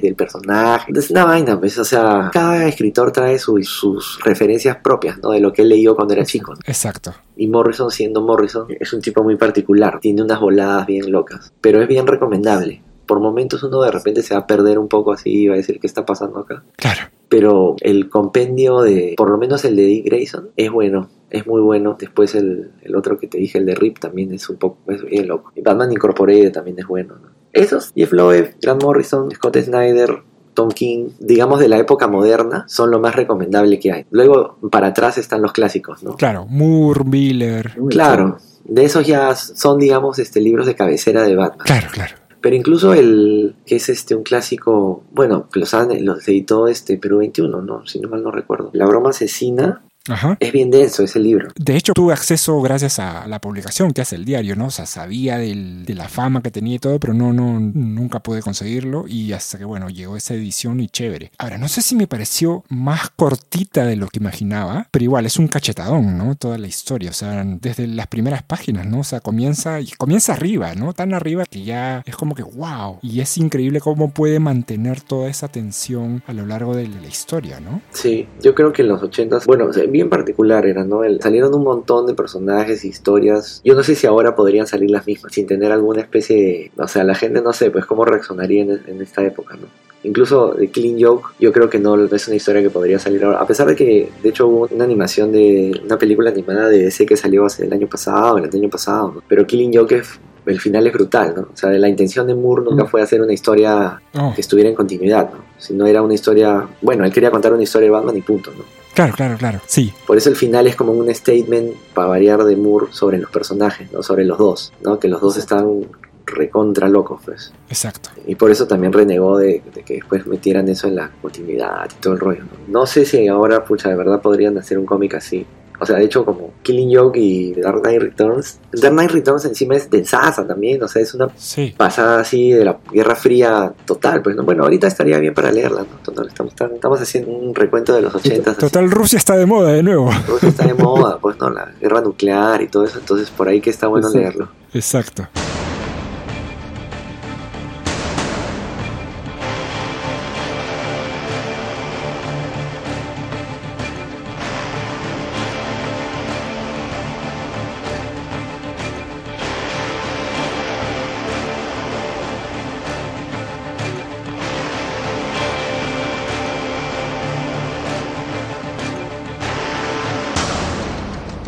del personaje entonces una vaina pues o sea cada escritor trae su- sus referencias propias no de lo que él leyó cuando era chico ¿no? Exacto. y Morrison siendo Morrison es un tipo muy particular tiene unas voladas bien locas pero es bien recomendable por momentos uno de repente se va a perder un poco así y va a decir qué está pasando acá. Claro. Pero el compendio de, por lo menos el de Dick Grayson, es bueno. Es muy bueno. Después el, el otro que te dije, el de Rip, también es un poco, es bien loco. Batman Incorporated también es bueno. ¿no? Esos, Jeff Loeb, Grant Morrison, Scott Snyder, Tom King, digamos de la época moderna, son lo más recomendable que hay. Luego, para atrás están los clásicos, ¿no? Claro, Moore, Miller. Claro, de esos ya son, digamos, este libros de cabecera de Batman. Claro, claro. Pero incluso el que es este un clásico, bueno, que los, han- los editó este Perú 21, ¿no? Si no mal no recuerdo. La broma asesina Ajá. es bien denso ese libro. De hecho, tuve acceso gracias a la publicación que hace el diario, ¿no? O sea, sabía del- de la fama que tenía y todo, pero no, no, nunca pude conseguirlo. Y hasta que, bueno, llegó esa edición y chévere. Ahora, no sé si me pareció más cortita de lo que imaginaba, pero igual es un cachetadón, ¿no? Toda la historia, o sea, desde las primeras páginas, ¿no? O sea, comienza, y comienza arriba, ¿no? Tan arriba que ya es como que, wow. Y es increíble cómo puede mantener toda esa tensión a lo largo de la historia, ¿no? Sí, yo creo que en los 80s, bueno, o sea, bien particular era, ¿no? El- salieron un montón de personajes, historias. Yo no sé si ahora podrían salir las mismas, sin tener alguna especie de. O sea, la gente no sé, pues cómo reaccionaría en, en esta época, ¿no? Incluso de Clean Joke, yo creo que no es una historia que podría salir ahora. A pesar de que, de hecho, hubo una animación de una película animada de DC que salió hace el año pasado, el año pasado, ¿no? Pero Killing Joke, es- el final es brutal, ¿no? O sea, la intención de Moore nunca fue hacer una historia Oh, que estuviera en continuidad, ¿no? Si no era una historia. Bueno, él quería contar una historia de Batman y punto, ¿no? Claro, claro, claro. Sí, Por eso el final es como un statement para variar de Moore sobre los personajes, ¿no? Sobre los dos, ¿no? Que los dos están recontra locos, pues. exacto. Y por eso también renegó de, de que después metieran eso en la continuidad y todo el rollo. ¿no? No sé si ahora, pucha, de verdad podrían hacer un cómic así. O sea, de hecho, como Killing Joke y Dark Knight Returns. Dark Knight Returns encima es densaza también, o sea, es una Sí. pasada así de la Guerra Fría total, pues, ¿no? Bueno, ahorita estaría bien para leerla, ¿no? Total, estamos, estamos haciendo un recuento de los 80 Total, Rusia está de moda de nuevo. Rusia está de moda, pues, ¿no? La guerra nuclear y todo eso, entonces por ahí que está bueno leerlo. Exacto.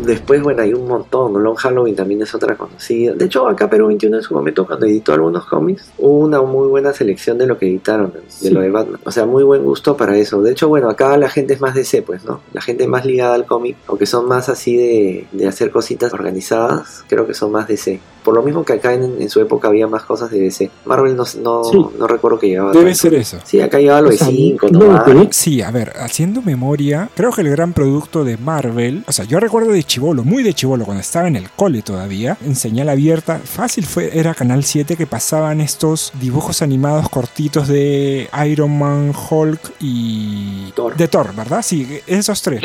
Después, bueno, hay un montón. Long Halloween también es otra conocida. De hecho, acá Perú 21 en su momento, cuando editó algunos cómics, hubo una muy buena selección de lo que editaron, de Sí. lo de Batman. O sea, muy buen gusto para eso. De hecho, bueno, acá la gente es más DC, pues, ¿no? La gente más ligada al cómic, aunque son más así de, de hacer cositas organizadas, creo que son más DC. Por lo mismo que acá en, en su época había más cosas de DC. Marvel no, no, Sí. no recuerdo que llevaba. Debe tanto. ser eso. Sí, acá llevaba lo O de sea, 5, no ¿no? Sí, a ver, haciendo memoria, creo que el gran producto de Marvel, o sea, yo recuerdo de chivolo, muy de chivolo, cuando estaba en el cole todavía, en señal abierta, fácil fue, era Canal 7 que pasaban estos dibujos animados cortitos de Iron Man, Hulk y Thor. de Thor, ¿verdad? Sí, esos tres.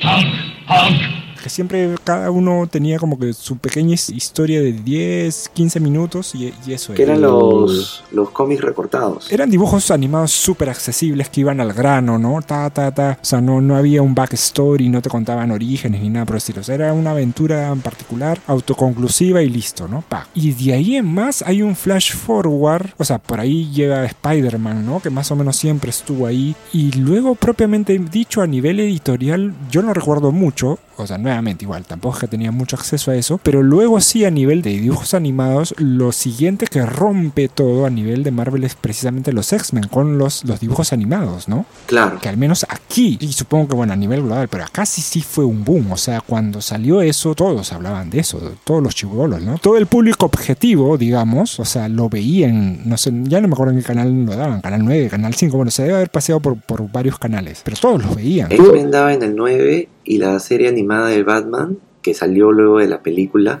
Hulk, Hulk. Siempre cada uno tenía como que su pequeña his- historia de 10, 15 minutos y, y eso Que era. eran los, los cómics recortados. Eran dibujos animados súper accesibles que iban al grano, ¿no? Ta, ta, ta. O sea, no, no había un backstory, no te contaban orígenes ni nada por el estilo. O sea, era una aventura en particular, autoconclusiva y listo, ¿no? Pa. Y de ahí en más hay un flash forward. O sea, por ahí llega Spider-Man, ¿no? Que más o menos siempre estuvo ahí. Y luego, propiamente dicho, a nivel editorial, yo no recuerdo mucho. O sea, igual, tampoco es que tenía mucho acceso a eso. Pero luego sí, a nivel de dibujos animados, lo siguiente que rompe todo a nivel de Marvel es precisamente los X-Men con los, los dibujos animados, ¿no? Claro. Que al menos aquí, y supongo que bueno, a nivel global, pero acá sí sí fue un boom. O sea, cuando salió eso, todos hablaban de eso, todos los chibolos, ¿no? Todo el público objetivo, digamos, o sea, lo veían, no sé, ya no me acuerdo en qué canal lo daban, Canal 9, Canal 5, bueno, se debe haber paseado por, por varios canales, pero todos los veían. X-Men daba en el 9 y la serie animada de Batman, que salió luego de la película,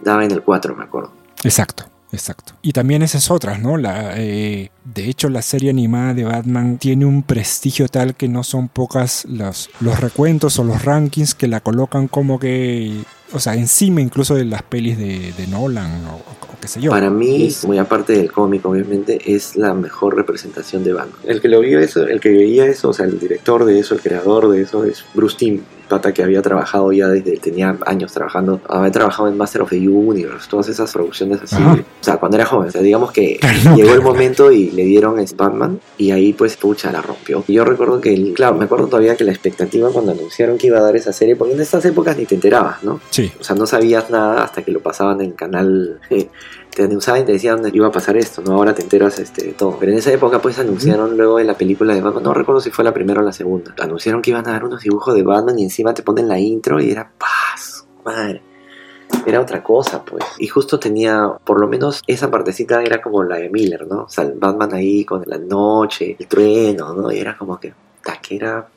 daba en el 4, me acuerdo. Exacto. Exacto. Y también esas otras, ¿no? La, eh, de hecho, la serie animada de Batman tiene un prestigio tal que no son pocas los, los recuentos o los rankings que la colocan como que, o sea, encima incluso de las pelis de, de Nolan o, o qué sé yo. Para mí, muy aparte del cómic, obviamente, es la mejor representación de Batman. El que lo vio eso, el que veía eso, o sea, el director de eso, el creador de eso, es Bruce Timm. Pata que había trabajado ya desde, tenía años trabajando, había trabajado en Master of the Universe, todas esas producciones así, Ajá. o sea, cuando era joven, o sea, digamos que Claro, llegó el momento y le dieron es Batman y ahí pues pucha la rompió. Yo recuerdo que, el- claro, me acuerdo todavía que la expectativa cuando anunciaron que iba a dar esa serie, porque en estas épocas ni te enterabas, ¿no? Sí. O sea, no sabías nada hasta que lo pasaban en el canal. Te anunciaban y te decían dónde iba a pasar esto, ¿no? Ahora te enteras este, de todo. Pero en esa época, pues anunciaron luego de la película de Batman. No recuerdo si fue la primera o la segunda. Anunciaron que iban a dar unos dibujos de Batman y encima te ponen la intro y era paz, madre. Era otra cosa, pues. Y justo tenía, por lo menos, esa partecita era como la de Miller, ¿no? O sea, el Batman ahí con la noche, el trueno, ¿no? Y era como que, ta, que era.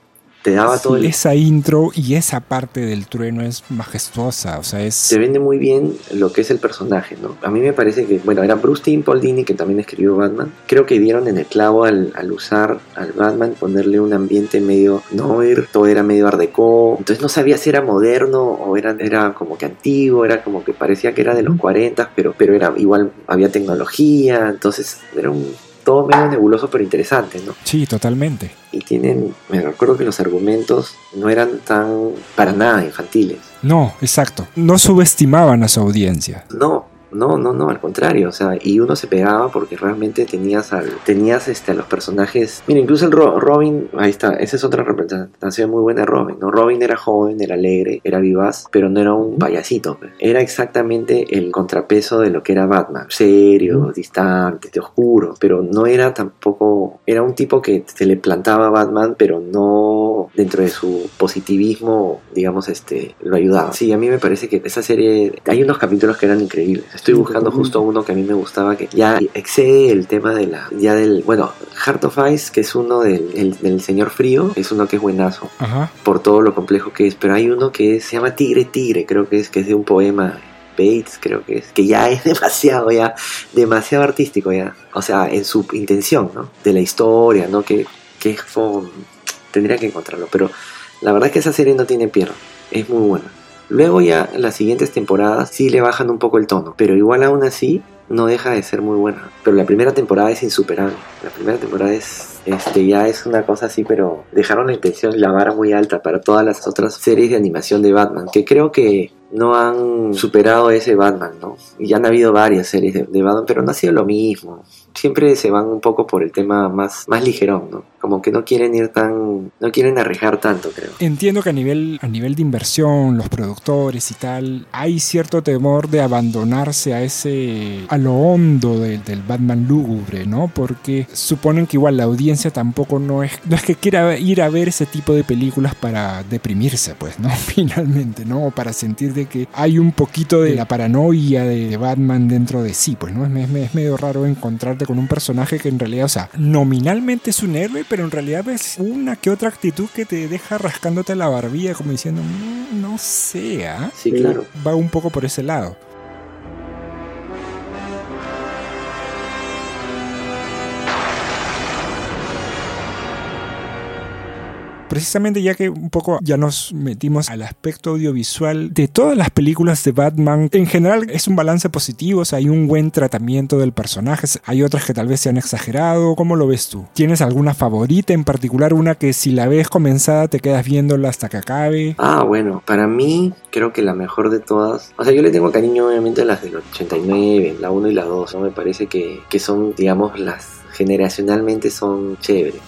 Te daba todo el. Esa intro y esa parte del trueno es majestuosa, o sea, es... te vende muy bien lo que es el personaje, ¿no? A mí me parece que, bueno, era Bruce Timm, Paul Dini, que también escribió Batman. Creo que dieron en el clavo al, al usar al Batman, ponerle un ambiente medio noir, todo era medio art deco. Entonces no sabía si era moderno o era, era como que antiguo, era como que parecía que era de los 40, pero, pero era igual, había tecnología, entonces era un todo medio nebuloso pero interesante, ¿no? Sí, totalmente. Y tienen, me recuerdo que los argumentos no eran tan para nada infantiles. No, exacto. No subestimaban a su audiencia. No, no, no, no, al contrario, o sea, y uno se pegaba porque realmente tenías al, tenías este a los personajes. Mira, incluso el Ro- Robin, ahí está, esa es otra representación muy buena de Robin, ¿no? Robin era joven, era alegre, era vivaz, pero no era un payasito, pues. era exactamente el contrapeso de lo que era Batman, serio, distante, oscuro, pero no era tampoco, era un tipo que se le plantaba a Batman, pero no dentro de su positivismo, digamos, este, lo ayudaba. Sí, a mí me parece que esa serie, hay unos capítulos que eran increíbles. Estoy buscando justo uno que a mí me gustaba, que ya excede el tema de la, ya del, bueno, Heart of Ice, que es uno del, el- del Señor Frío, es uno que es buenazo Ajá. por todo lo complejo que es, pero hay uno que es- se llama Tigre Tigre, creo que es, que es de un poema. Bates, creo que es, que ya es demasiado, ya, demasiado artístico, ya. O sea, en su intención, ¿no? De la historia, ¿no? Que, que es Tendría que encontrarlo, pero la verdad es que esa serie no tiene pierde, es muy buena. Luego ya las siguientes temporadas sí le bajan un poco el tono, pero igual aún así no deja de ser muy buena. Pero la primera temporada es insuperable. La primera temporada es este ya es una cosa así, pero dejaron la intención la vara muy alta para todas las otras series de animación de Batman, que creo que no han superado ese Batman, ¿no? Y ya han habido varias series de, de Batman, pero no ha sido lo mismo. Siempre se van un poco por el tema más, más ligerón, ¿no? Como que no quieren ir tan, no quieren arriesgar tanto, creo. Entiendo que a nivel, a nivel de inversión, los productores y tal, hay cierto temor de abandonarse a ese, a lo hondo del, del Batman lúgubre, ¿no? Porque suponen que igual la audiencia tampoco no es, no es que quiera ir a ver ese tipo de películas para deprimirse, pues, ¿no? Finalmente, ¿no? O para sentir de que hay un poquito de la paranoia de Batman dentro de sí, pues, ¿no? Es medio raro encontrarte con un personaje que en realidad, o sea, nominalmente es un héroe, pero en realidad ves una que otra actitud que te deja rascándote la barbilla como diciendo, "Mm, no sea. Sí, claro. Va un poco por ese lado. Precisamente ya que un poco ya nos metimos al aspecto audiovisual de todas las películas de Batman, en general es un balance positivo, o sea, hay un buen tratamiento del personaje, hay otras que tal vez se han exagerado, ¿cómo lo ves tú? ¿Tienes alguna favorita en particular, una que si la ves comenzada te quedas viéndola hasta que acabe? Ah, bueno, para mí creo que la mejor de todas, o sea, yo le tengo cariño obviamente a las del 89, la 1 y la 2, ¿no? Me parece que, que son, digamos, las generacionalmente son chéveres,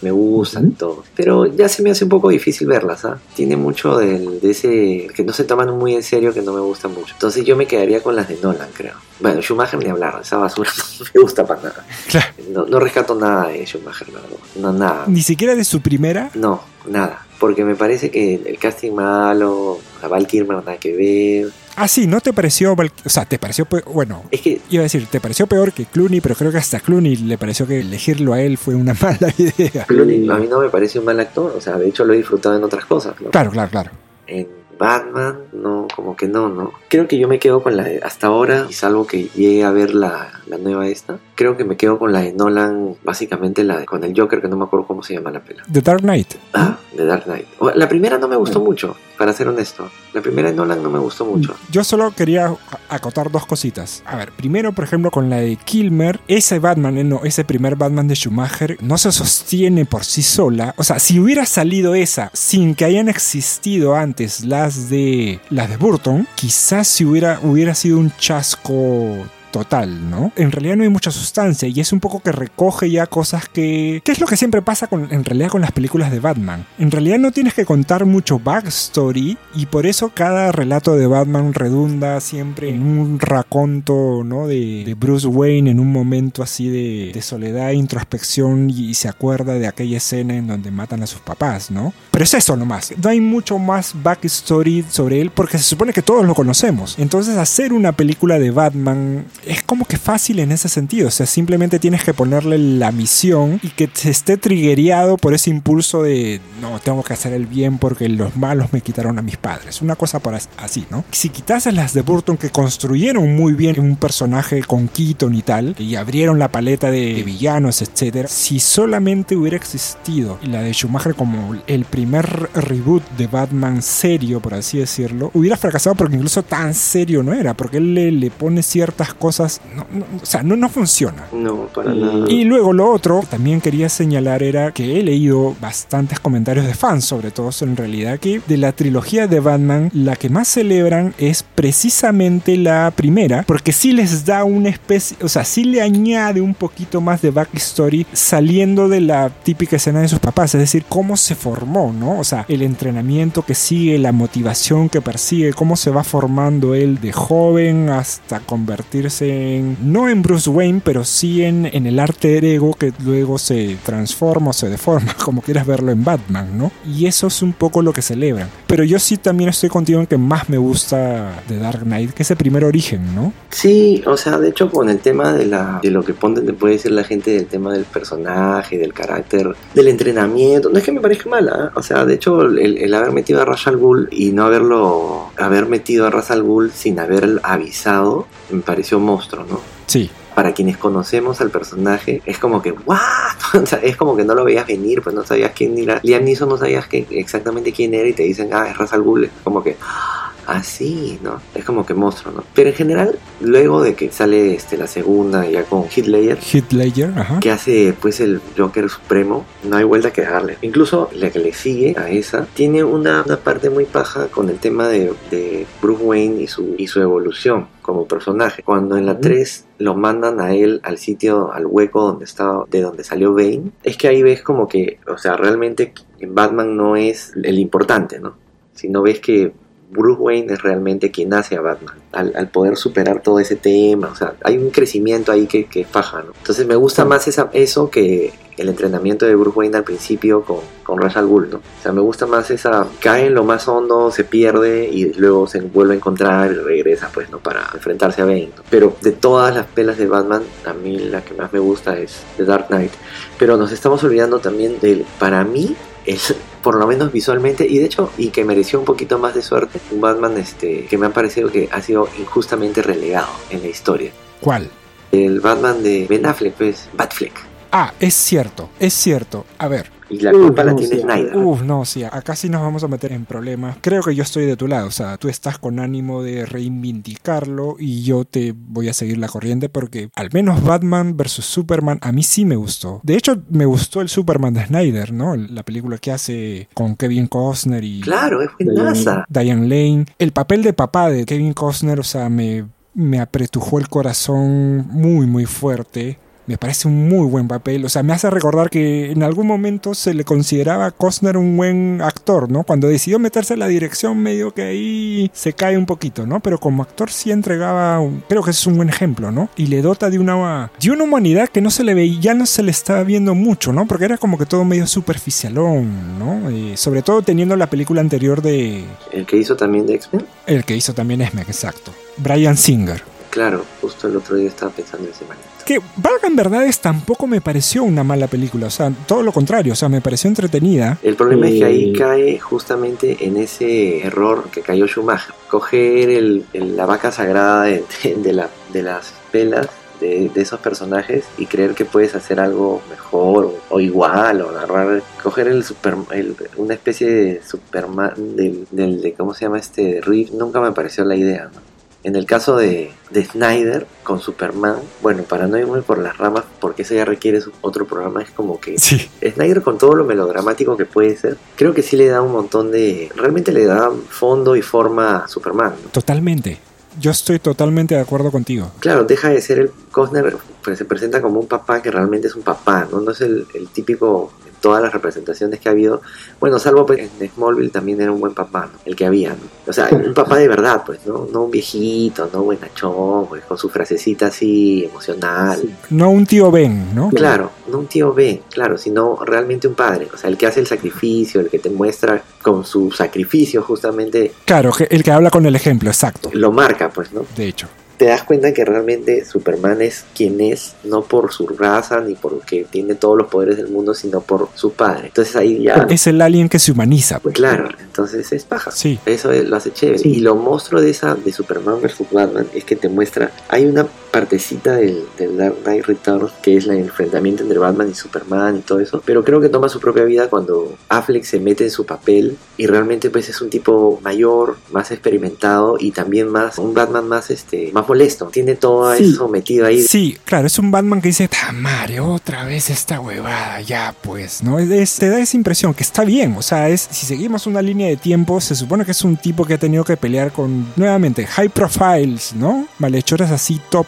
me gustan y todo, pero ya se me hace un poco difícil verlas, ¿ah? Tiene mucho del, de ese que no se toman muy en serio que no me gusta mucho. Entonces yo me quedaría con las de Nolan, creo. Bueno, Schumacher ni hablar, esa basura no me gusta para nada. Claro. No, no rescato nada de Schumacher, la verdad. No, nada. Ni siquiera de su primera. No, nada. Porque me parece que el casting malo, a Val Kilmer nada que ver. Ah, sí, ¿no te pareció, o sea, te pareció, bueno, Es que iba a decir, te pareció peor que Clooney, pero creo que hasta Clooney le pareció que elegirlo a él fue una mala idea. Clooney a mí no me parece un mal actor. O sea, de hecho lo he disfrutado en otras cosas, ¿no? Claro, claro, claro. En Batman, no, como que no, ¿no? Creo que yo me quedo con la de hasta ahora, y salvo que llegue a ver la, la nueva esta, creo que me quedo con la de Nolan, básicamente la de, con el Joker, que no me acuerdo cómo se llama la pela. The Dark Knight. Ah, de Dark Knight. La primera no me gustó mucho. Para ser honesto. La primera de Nolan no me gustó mucho. Yo solo quería acotar dos cositas. A ver, primero, por ejemplo, con la de Kilmer, ese Batman, eh, no, ese primer Batman de Schumacher, no se sostiene por sí sola. O sea, si hubiera salido esa sin que hayan existido antes las de las de Burton, quizás si hubiera, hubiera sido un chasco total, ¿no? En realidad no hay mucha sustancia y es un poco que recoge ya cosas que... ¿Qué es lo que siempre pasa con, en realidad con las películas de Batman? En realidad no tienes que contar mucho backstory y por eso cada relato de Batman redunda siempre en un raconto, ¿no? De, de Bruce Wayne en un momento así de, de soledad introspección y, se acuerda de aquella escena en donde matan a sus papás, ¿no? Pero es eso nomás. No hay mucho más backstory sobre él porque se supone que todos lo conocemos. Entonces hacer una película de Batman es como que fácil en ese sentido. O sea, simplemente tienes que ponerle la misión y que se esté triggereado por ese impulso de no, tengo que hacer el bien porque los malos me quitaron a mis padres. Una cosa por as- así, ¿no? Si quitases las de Burton que construyeron muy bien un personaje con Keaton y tal, y abrieron la paleta de, de villanos, etcétera, si solamente hubiera existido la de Schumacher como el primer reboot de Batman serio, por así decirlo, hubiera fracasado porque incluso tan serio no era, porque él le, le pone ciertas cosas, no- no- o sea, no, no funciona. No, para nada. Y luego lo otro que también quería señalar era que he leído bastantes comentarios de fans, sobre todo en realidad, que de la trilogía de Batman, la que más celebran es precisamente la primera, porque sí les da una especie, o sea, sí le añade un poquito más de backstory saliendo de la típica escena de sus papás, es decir, cómo se formó, ¿no? O sea, el entrenamiento que sigue, la motivación que persigue, cómo se va formando él de joven hasta convertirse no en Bruce Wayne, pero sí en, en el arte ego que luego se transforma o se deforma, como quieras verlo en Batman, ¿no? Y eso es un poco lo que celebran. Pero yo sí también estoy contigo en que más me gusta de Dark Knight, que ese primer origen, ¿no? Sí, o sea, de hecho con el tema de la de lo que pone, te puede decir la gente del tema del personaje, del carácter, del entrenamiento, no es que me parezca mala, ¿eh? o sea, de hecho el, el haber metido a Ra's al Ghul y no haberlo haber metido a Ra's al Ghul sin haber avisado, me pareció monstruo, ¿no? Sí. Para quienes conocemos al personaje, es como que, ¿what? O sea, es como que no lo veías venir, pues no sabías quién era. Liam Neeson no sabías que, exactamente quién era y te dicen, ah, es Ra's al Ghul. Como que, así, ¿no? Es como que monstruo, ¿no? Pero en general, luego de que sale este, la segunda ya con Hitler, Ledger, ajá. que hace pues el Joker Supremo, no hay vuelta que darle. Incluso la que le sigue a esa tiene una, una parte muy paja con el tema de, de Bruce Wayne y su, y su evolución como personaje. Cuando en la 3 lo mandan a él al sitio, al hueco donde estaba, de donde salió Bane, es que ahí ves como que, o sea, realmente Batman no es el importante, ¿no? Sino ves que Bruce Wayne es realmente quien hace a Batman, al, poder superar todo ese tema, o sea, hay un crecimiento ahí que, que es paja, ¿no? Entonces me gusta más esa, eso que el entrenamiento de Bruce Wayne al principio con, con Ra's al Ghul, ¿no? O sea, me gusta más esa, cae en lo más hondo, se pierde y luego se vuelve a encontrar y regresa, pues, ¿no? Para enfrentarse a Bane. Pero de todas las pelas de Batman, a mí la que más me gusta es The Dark Knight. Pero nos estamos olvidando también del, para mí, es por lo menos visualmente y de hecho y que mereció un poquito más de suerte un Batman este que me ha parecido que ha sido injustamente relegado en la historia ¿Cuál? el Batman de Ben Affleck pues Batfleck Ah, es cierto, es cierto. A ver, y la culpa la tiene Snyder Uf, no, sí, acá sí nos vamos a meter en problemas. Creo que yo estoy de tu lado, o sea, tú estás con ánimo de reivindicarlo y yo te voy a seguir la corriente porque al menos Batman vs. Superman a mí sí me gustó. De hecho, me gustó el Superman de Snyder, ¿no? La película que hace con Kevin Costner y claro es buenaza Diane Lane. El papel de papá de Kevin Costner, o sea, me, me apretujó el corazón muy, muy fuerte. Me parece un muy buen papel. O sea, me hace recordar que en algún momento se le consideraba a Costner un buen actor, ¿no? Cuando decidió meterse en la dirección, medio que ahí se cae un poquito, ¿no? Pero como actor sí entregaba, un- creo que ese es un buen ejemplo, ¿no? Y le dota de una, de una humanidad que no se le veía, ya no se le estaba viendo mucho, ¿no? Porque era como que todo medio superficialón, ¿no? Eh, sobre todo teniendo la película anterior de el que hizo también de X-Men el que hizo también Esme, exacto. Brian Singer. claro justo el otro día estaba pensando en ese man Que valga en verdades tampoco me pareció una mala película, o sea, todo lo contrario, o sea, me pareció entretenida. El problema es que ahí Eh, cae justamente en ese error que cayó Schumacher. Coger el, el- la vaca sagrada de, de- de la- de las pelas de, de esos personajes y creer que puedes hacer algo mejor o, o igual o agarrar, coger el super, el- una especie de Superman del, del de, ¿cómo se llama este? Reeve, nunca me pareció la idea, ¿no? En el caso de, de Snyder con Superman, bueno, para no irme por las ramas, porque eso ya requiere otro programa, es como que Sí, Snyder con todo lo melodramático que puede ser, creo que sí le da un montón de... Realmente le da fondo y forma a Superman. ¿no? totalmente. Yo estoy totalmente de acuerdo contigo. Claro, deja de ser el Costner, pues se presenta como un papá que realmente es un papá, ¿no? No es el, el típico todas las representaciones que ha habido. Bueno, salvo pues, en Smallville también era un buen papá, ¿no? El que había, ¿no? O sea, un papá de verdad, pues, ¿no? No un viejito, no buenachón, pues, con su frasecita así emocional. No un tío Ben, ¿no? Claro, no un tío B, claro, sino realmente un padre. O sea, el que hace el sacrificio, el que te muestra con su sacrificio justamente Claro, el que habla con el ejemplo, exacto. lo marca, pues, ¿no? De hecho. Te das cuenta que realmente Superman es quien es, no por su raza ni porque tiene todos los poderes del mundo, sino por su padre. Entonces ahí ya... Es el alien que se humaniza. pues. Claro, entonces es paja. Sí. Eso es- lo hace chévere. Y lo monstruo de esa de Superman vs Batman es que te muestra, hay una partecita del, del Dark Knight Returns que es el enfrentamiento entre Batman y Superman y todo eso, pero creo que toma su propia vida cuando Affleck se mete en su papel y realmente pues es un tipo mayor, más experimentado y también más un Batman más este más molesto. Tiene todo Sí. eso metido ahí. Sí, claro, es un Batman que dice, madre, otra vez esta huevada, ya pues, ¿no? Es- te da esa impresión que está bien, o sea, es si seguimos una línea de tiempo, se supone que es un tipo que ha tenido que pelear con, nuevamente, high profiles, ¿no? Malhechores así top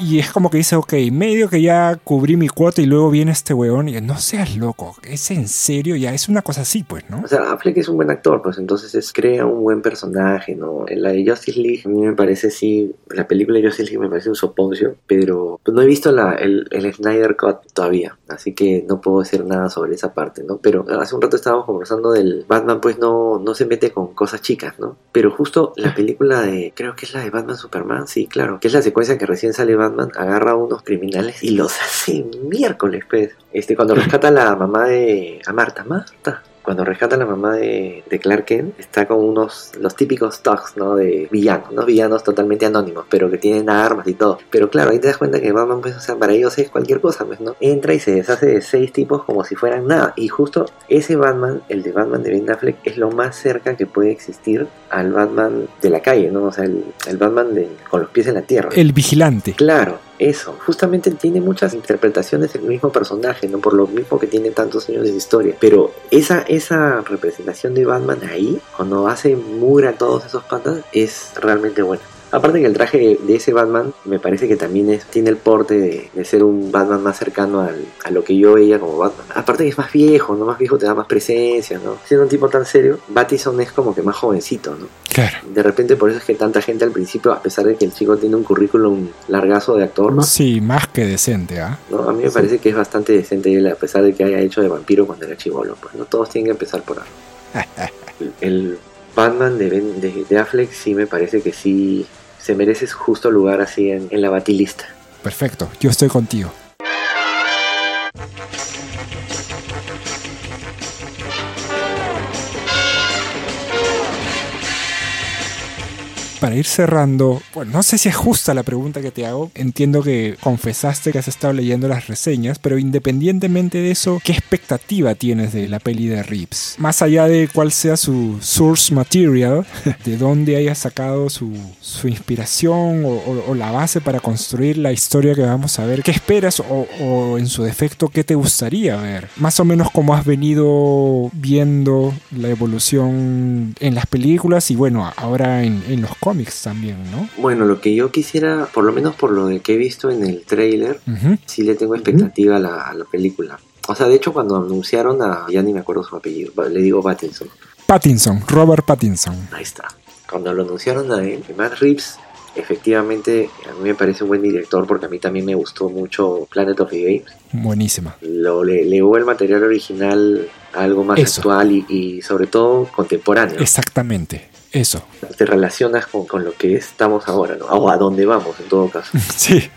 y es como que dice, ok, medio que ya cubrí mi cuota y luego viene este huevón y no seas loco, es en serio, ya es una cosa así, pues, ¿no? O sea, Affleck es un buen actor, pues entonces es, crea un buen personaje, ¿no? En la de Justice League, a mí me parece sí, la película de Justice League me parece un soponcio, pero pues, no he visto la, el, el Snyder Cut todavía, así que no puedo decir nada sobre esa parte, ¿no? Pero hace un rato estábamos conversando del Batman, pues no, no se mete con cosas chicas, ¿no? Pero justo la película de, creo que es la de Batman Superman, sí, claro, que es la secuencia que recién sale Batman, agarra a unos criminales y los hace miércoles, pues. Este, cuando rescata a la mamá de, a Marta, Marta, cuando rescata a la mamá de, de Clark Kent, está con unos, los típicos thugs, ¿no? De villanos, ¿no? Villanos totalmente anónimos, pero que tienen armas y todo. Pero claro, ahí te das cuenta que Batman, pues, o sea, para ellos es cualquier cosa, pues, ¿no? Entra y se deshace de seis tipos como si fueran nada. Y justo ese Batman, el de Batman de Ben Affleck, es lo más cerca que puede existir al Batman de la calle, ¿no? O sea, el, el Batman de, con los pies en la tierra. El vigilante. Claro, eso. Justamente tiene muchas interpretaciones el mismo personaje, ¿no? Por lo mismo que tiene tantos años de historia. Pero esa, esa representación de Batman ahí, cuando hace mugre a todos esos patas, es realmente buena. Aparte que el traje de ese Batman me parece que también es, tiene el porte de, de ser un Batman más cercano al- a lo que yo veía como Batman. Aparte que es más viejo, ¿no? Más viejo te da más presencia, ¿no? Siendo un tipo tan serio, Battison es como que más jovencito, ¿no? Claro. De repente por eso es que tanta gente al principio, a pesar de que el chico tiene un currículum largazo de actor, ¿no? Sí, más que decente, ¿ah? ¿no? A mí me parece que es bastante decente él, a pesar de que haya hecho de vampiro cuando era chivolo. Pues no todos tienen que empezar por algo. El, el Batman de, Ben- de, de Affleck sí me parece que sí se merece su justo lugar así en, en la batilista. Perfecto, yo estoy contigo. Para ir cerrando, bueno, no sé si es justa la pregunta que te hago. Entiendo que confesaste que has estado leyendo las reseñas, pero independientemente de eso, ¿qué expectativa tienes de la peli de Reeves? Más allá de cuál sea su source material, de dónde haya sacado su, su inspiración o, o- o la base para construir la historia que vamos a ver, ¿qué esperas o, o en su defecto qué te gustaría ver? Más o menos como has venido viendo la evolución en las películas y bueno, ahora en, en los cómics también, ¿no? Bueno, lo que yo quisiera, por lo menos por lo de que he visto en el trailer, sí le tengo expectativa a, la, a la película. O sea, de hecho cuando anunciaron a, ya ni me acuerdo su apellido, le digo Pattinson. Pattinson, Robert Pattinson. Ahí está. Cuando lo anunciaron a él, Matt Reeves, efectivamente, a mí me parece un buen director porque a mí también me gustó mucho Planet of the Apes. Buenísima. Lo le legó el material original a algo más Eso. actual y, y sobre todo contemporáneo. Exactamente. Eso. Te relacionas con, con lo que estamos ahora, ¿no? O a dónde vamos, en todo caso. Sí.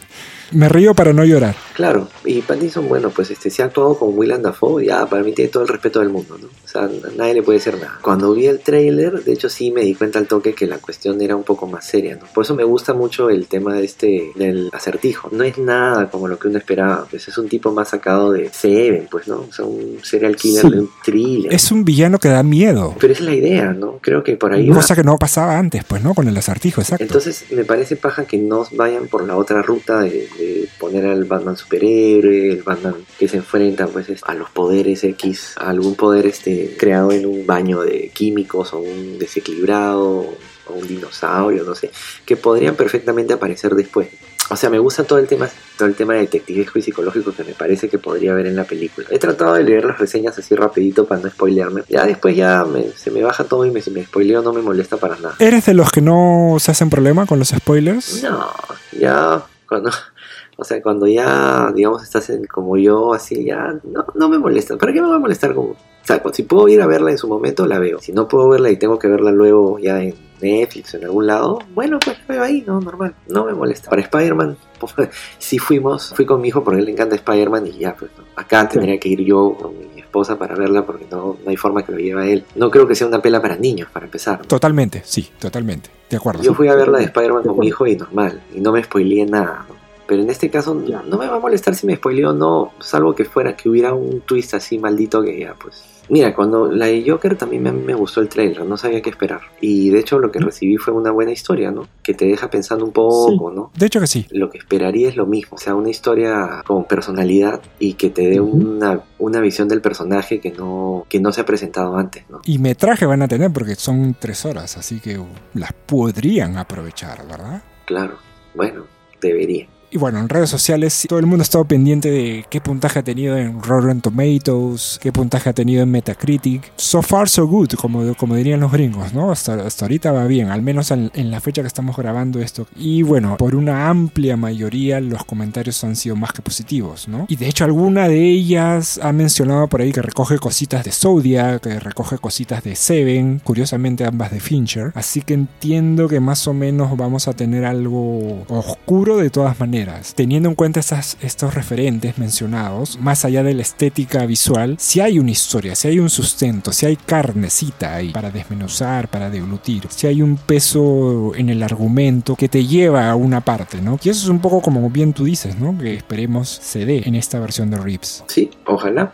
Me río para no llorar. Claro, y Pattinson, bueno, pues este se ha actuado como Willem Dafoe, ya para mí tiene todo el respeto del mundo, ¿no? O sea, nadie le puede decir nada. Cuando vi el tráiler, de hecho sí me di cuenta al toque que la cuestión era un poco más seria, ¿no? Por eso me gusta mucho el tema de este, del acertijo. No es nada como lo que uno esperaba, pues es un tipo más sacado de Seven, pues, ¿no? O sea, un serial killer Sí. de un thriller. Es un villano que da miedo. Pero esa es la idea, ¿no? Creo que por ahí va. Cosa que no pasaba antes, pues, ¿no? Con el acertijo, exacto. Entonces me parece paja que no vayan por la otra ruta de, de poner al Batman superhéroe, el Batman que se enfrenta pues es- a los poderes X, a algún poder este creado en un baño de químicos o un desequilibrado o un dinosaurio, no sé, que podrían perfectamente aparecer después. O sea, me gusta todo el tema, todo el tema detectivesco y psicológico que me parece que podría haber en la película. He tratado de leer las reseñas así rapidito para no spoilearme. Ya después ya me- se me baja todo y me, si me spoileo no me molesta para nada. ¿Eres de los que no se hacen problema con los spoilers? No, ya cuando, o sea, cuando ya, digamos, estás en, como yo, así, ya, no, no me molesta. ¿Para qué me va a molestar? Como, o sea, si puedo ir a verla en su momento, la veo. Si no puedo verla y tengo que verla luego ya en Netflix o en algún lado, bueno, pues la veo ahí, no, normal, no me molesta. Para Spider-Man, pues, sí fuimos, fui con mi hijo porque él le encanta Spider-Man y ya, pues, ¿no? acá tendría que ir yo con mi esposa para verla porque no, no hay forma que lo lleve a él. No creo que sea una pela para niños, para empezar. ¿no? Totalmente, sí, totalmente. De acuerdo. Yo fui a ver la de Spider-Man con mi hijo y normal, y no me spoileé nada, ¿no? Pero en este caso no me va a molestar si me spoileó o no, salvo que fuera que hubiera un twist así maldito que ya, pues... Mira, cuando la de Joker también me, me gustó el trailer, no sabía qué esperar. Y de hecho lo que recibí fue una buena historia, ¿no? Que te deja pensando un poco, ¿no? De hecho que sí. Lo que esperaría es lo mismo, o sea, una historia con personalidad y que te dé una, una visión del personaje que no, que no se ha presentado antes, ¿no? Y metraje van a tener porque son tres horas, así que uh, las podrían aprovechar, ¿verdad? Claro, bueno, debería. Y bueno, en redes sociales todo el mundo ha estado pendiente de qué puntaje ha tenido en Rotten Tomatoes, qué puntaje ha tenido en Metacritic. So far so good, como, como dirían los gringos, ¿no? Hasta, hasta ahorita va bien, al menos en, la fecha que estamos grabando esto. Y bueno, por una amplia mayoría los comentarios han sido más que positivos, ¿no? Y de hecho alguna de ellas ha mencionado por ahí que recoge cositas de Zodiac, que recoge cositas de Seven, curiosamente ambas de Fincher. Así que entiendo que más o menos vamos a tener algo oscuro de todas maneras. Teniendo en cuenta estos referentes mencionados, más allá de la estética visual, si hay una historia, si hay un sustento, si hay carnecita ahí para desmenuzar, para deglutir, si hay un peso en el argumento que te lleva a una parte, ¿no? Y eso es un poco como bien tú dices, ¿no? Que esperemos se dé en esta versión de Rips. Sí, ojalá.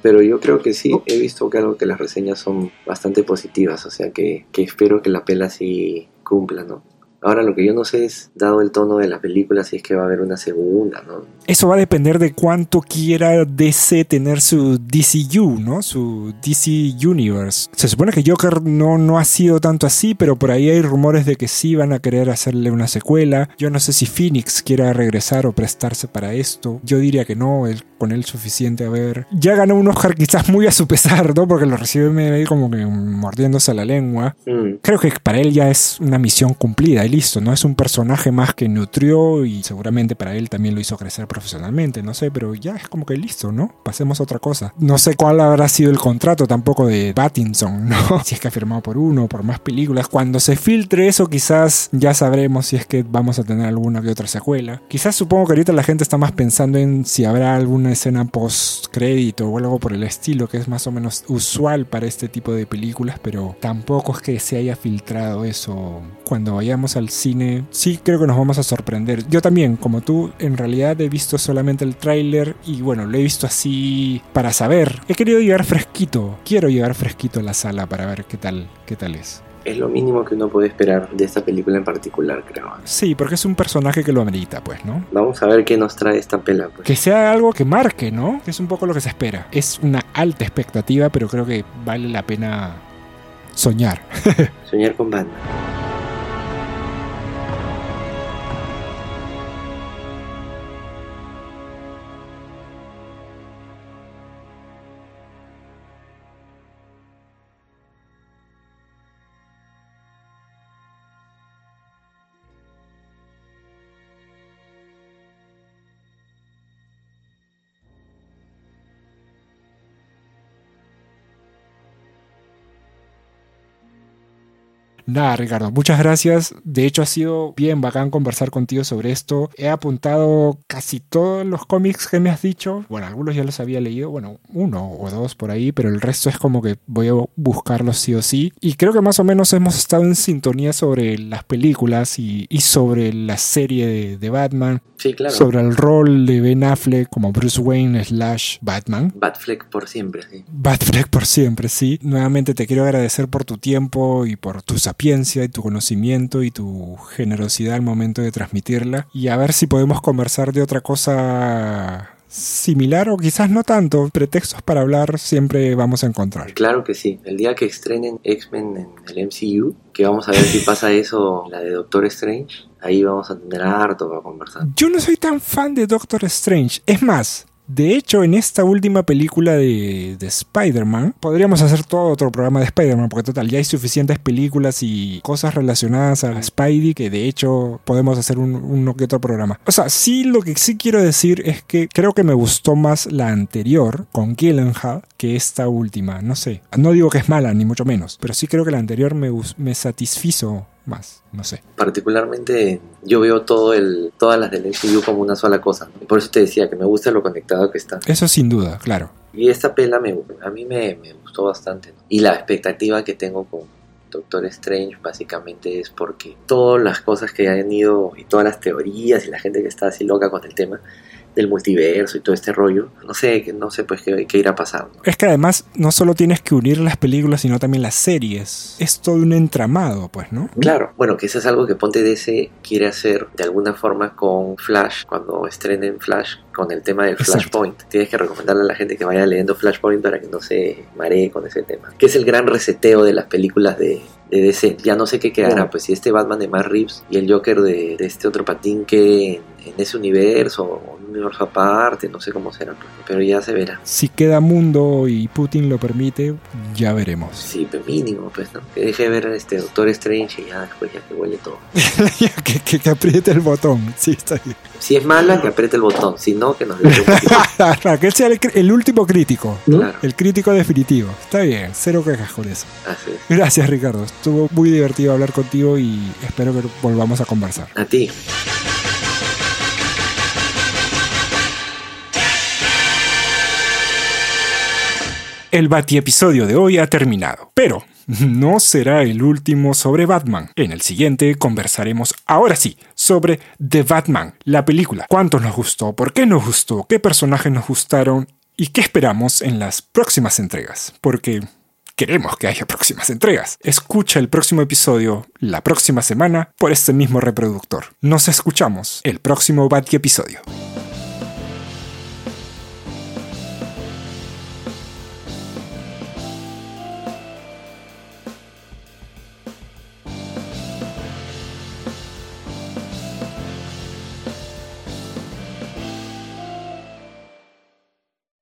Pero yo creo que sí, he visto que algo que las reseñas son bastante positivas, o sea que, que espero que la pela sí cumpla, ¿no? Ahora lo que yo no sé es, dado el tono de la película, si es que va a haber una segunda, ¿no? Eso va a depender de cuánto quiera DC tener su DCU, ¿no? Su DC Universe. Se supone que Joker no, no ha sido tanto así, pero por ahí hay rumores de que sí van a querer hacerle una secuela. Yo no sé si Phoenix quiera regresar o prestarse para esto. Yo diría que no, él- con él suficiente a ver. Ya ganó un Oscar quizás muy a su pesar, ¿no? Porque lo recibe medio como que mordiéndose la lengua. Mm, Creo que para él ya es una misión cumplida listo, ¿no? Es un personaje más que nutrió y seguramente para él también lo hizo crecer profesionalmente, no sé, pero ya es como que listo, ¿no? Pasemos a otra cosa. No sé cuál habrá sido el contrato tampoco de Pattinson, ¿no? Si es que ha firmado por uno o por más películas. Cuando se filtre eso quizás ya sabremos si es que vamos a tener alguna que otra secuela. Quizás supongo que ahorita la gente está más pensando en si habrá alguna escena post crédito o algo por el estilo, que es más o menos usual para este tipo de películas, pero tampoco es que se haya filtrado eso. Cuando vayamos al cine, sí creo que nos vamos a sorprender. Yo también, como tú, en realidad he visto solamente el tráiler y bueno, lo he visto así para saber. He querido llegar fresquito, quiero llegar fresquito a la sala para ver qué tal, qué tal es. es lo mínimo que uno puede esperar de esta película en particular, creo. Sí, porque es un personaje que lo amerita, pues, ¿no? Vamos a ver qué nos trae esta pela, pues. Que sea algo que marque, ¿no? Es un poco lo que se espera. Es una alta expectativa, pero creo que vale la pena soñar. Soñar con Batman. Nada, Ricardo, muchas gracias. De hecho, ha sido bien bacán conversar contigo sobre esto. He apuntado casi todos los cómics que me has dicho. Bueno, algunos ya los había leído, bueno, uno o dos por ahí, pero el resto es como que voy a buscarlos sí o sí. Y creo que más o menos hemos estado en sintonía sobre las películas y, y sobre la serie de, de Batman. Sí, claro. Sobre el rol de Ben Affleck como Bruce Wayne slash Batman. Batfleck por siempre, sí. Batfleck por siempre, sí. Nuevamente te quiero agradecer por tu tiempo y por tu sapiencia y tu conocimiento y tu generosidad al momento de transmitirla. Y a ver si podemos conversar de otra cosa similar o quizás no tanto. Pretextos para hablar siempre vamos a encontrar. Claro que sí. El día que estrenen X-Men en el MCU, que vamos a ver si pasa eso, la de Doctor Strange, ahí vamos a tener harto para conversar. Yo no soy tan fan de Doctor Strange. Es más, de hecho, en esta última película de, de Spider-Man, podríamos hacer todo otro programa de Spider-Man, porque total, ya hay suficientes películas y cosas relacionadas a Spidey que de hecho podemos hacer un, que otro programa. O sea, sí, lo que sí quiero decir es que creo que me gustó más la anterior con Gyllenhaal que esta última. No sé, no digo que es mala, ni mucho menos, pero sí creo que la anterior me, me satisfizo más, no sé. Particularmente yo veo todo el, todas las del MCU como una sola cosa. ¿no? Por eso te decía que me gusta lo conectado que está. Eso sin duda, claro. Y esta pela me, a mí me, me gustó bastante. ¿no? Y la expectativa que tengo con Doctor Strange básicamente es porque todas las cosas que han ido y todas las teorías y la gente que está así loca con el tema del multiverso y todo este rollo. No sé, no sé pues qué, qué irá a pasar. Es que además no solo tienes que unir las películas, sino también las series. Es todo un entramado, pues, ¿no? Claro, bueno, que eso es algo que Ponte DC quiere hacer de alguna forma con Flash, cuando estrenen Flash con el tema del Exacto. Flashpoint. Tienes que recomendarle a la gente que vaya leyendo Flashpoint para que no se maree con ese tema. Que es el gran reseteo de las películas de, de DC. Ya no sé qué quedará, Oh. pues si este Batman de Matt Reeves y el Joker de, de este otro patín que en, en ese universo, universo aparte, no sé cómo será, pues, pero ya se verá. Si queda mundo y Putin lo permite, ya veremos. Sí, pero mínimo, pues, ¿no? Que deje de ver este Doctor Strange y ya después ya que huele todo. que, que- que apriete el botón. Sí, está bien. Si es mala, que apriete el botón. Si no, que nos que él sea el, último crítico. Claro, El crítico definitivo. Está bien, cero quejas con eso. así es. Gracias, Ricardo. Estuvo muy divertido hablar contigo y espero que volvamos a conversar. A ti. El Bati episodio de hoy ha terminado, pero no será el último sobre Batman. En el siguiente conversaremos ahora sí sobre The Batman, la película. ¿Cuánto nos gustó? ¿Por qué nos gustó? ¿Qué personajes nos gustaron? ¿Y qué esperamos en las próximas entregas? Porque queremos que haya próximas entregas. Escucha el próximo episodio la próxima semana por este mismo reproductor. Nos escuchamos el próximo Bati episodio.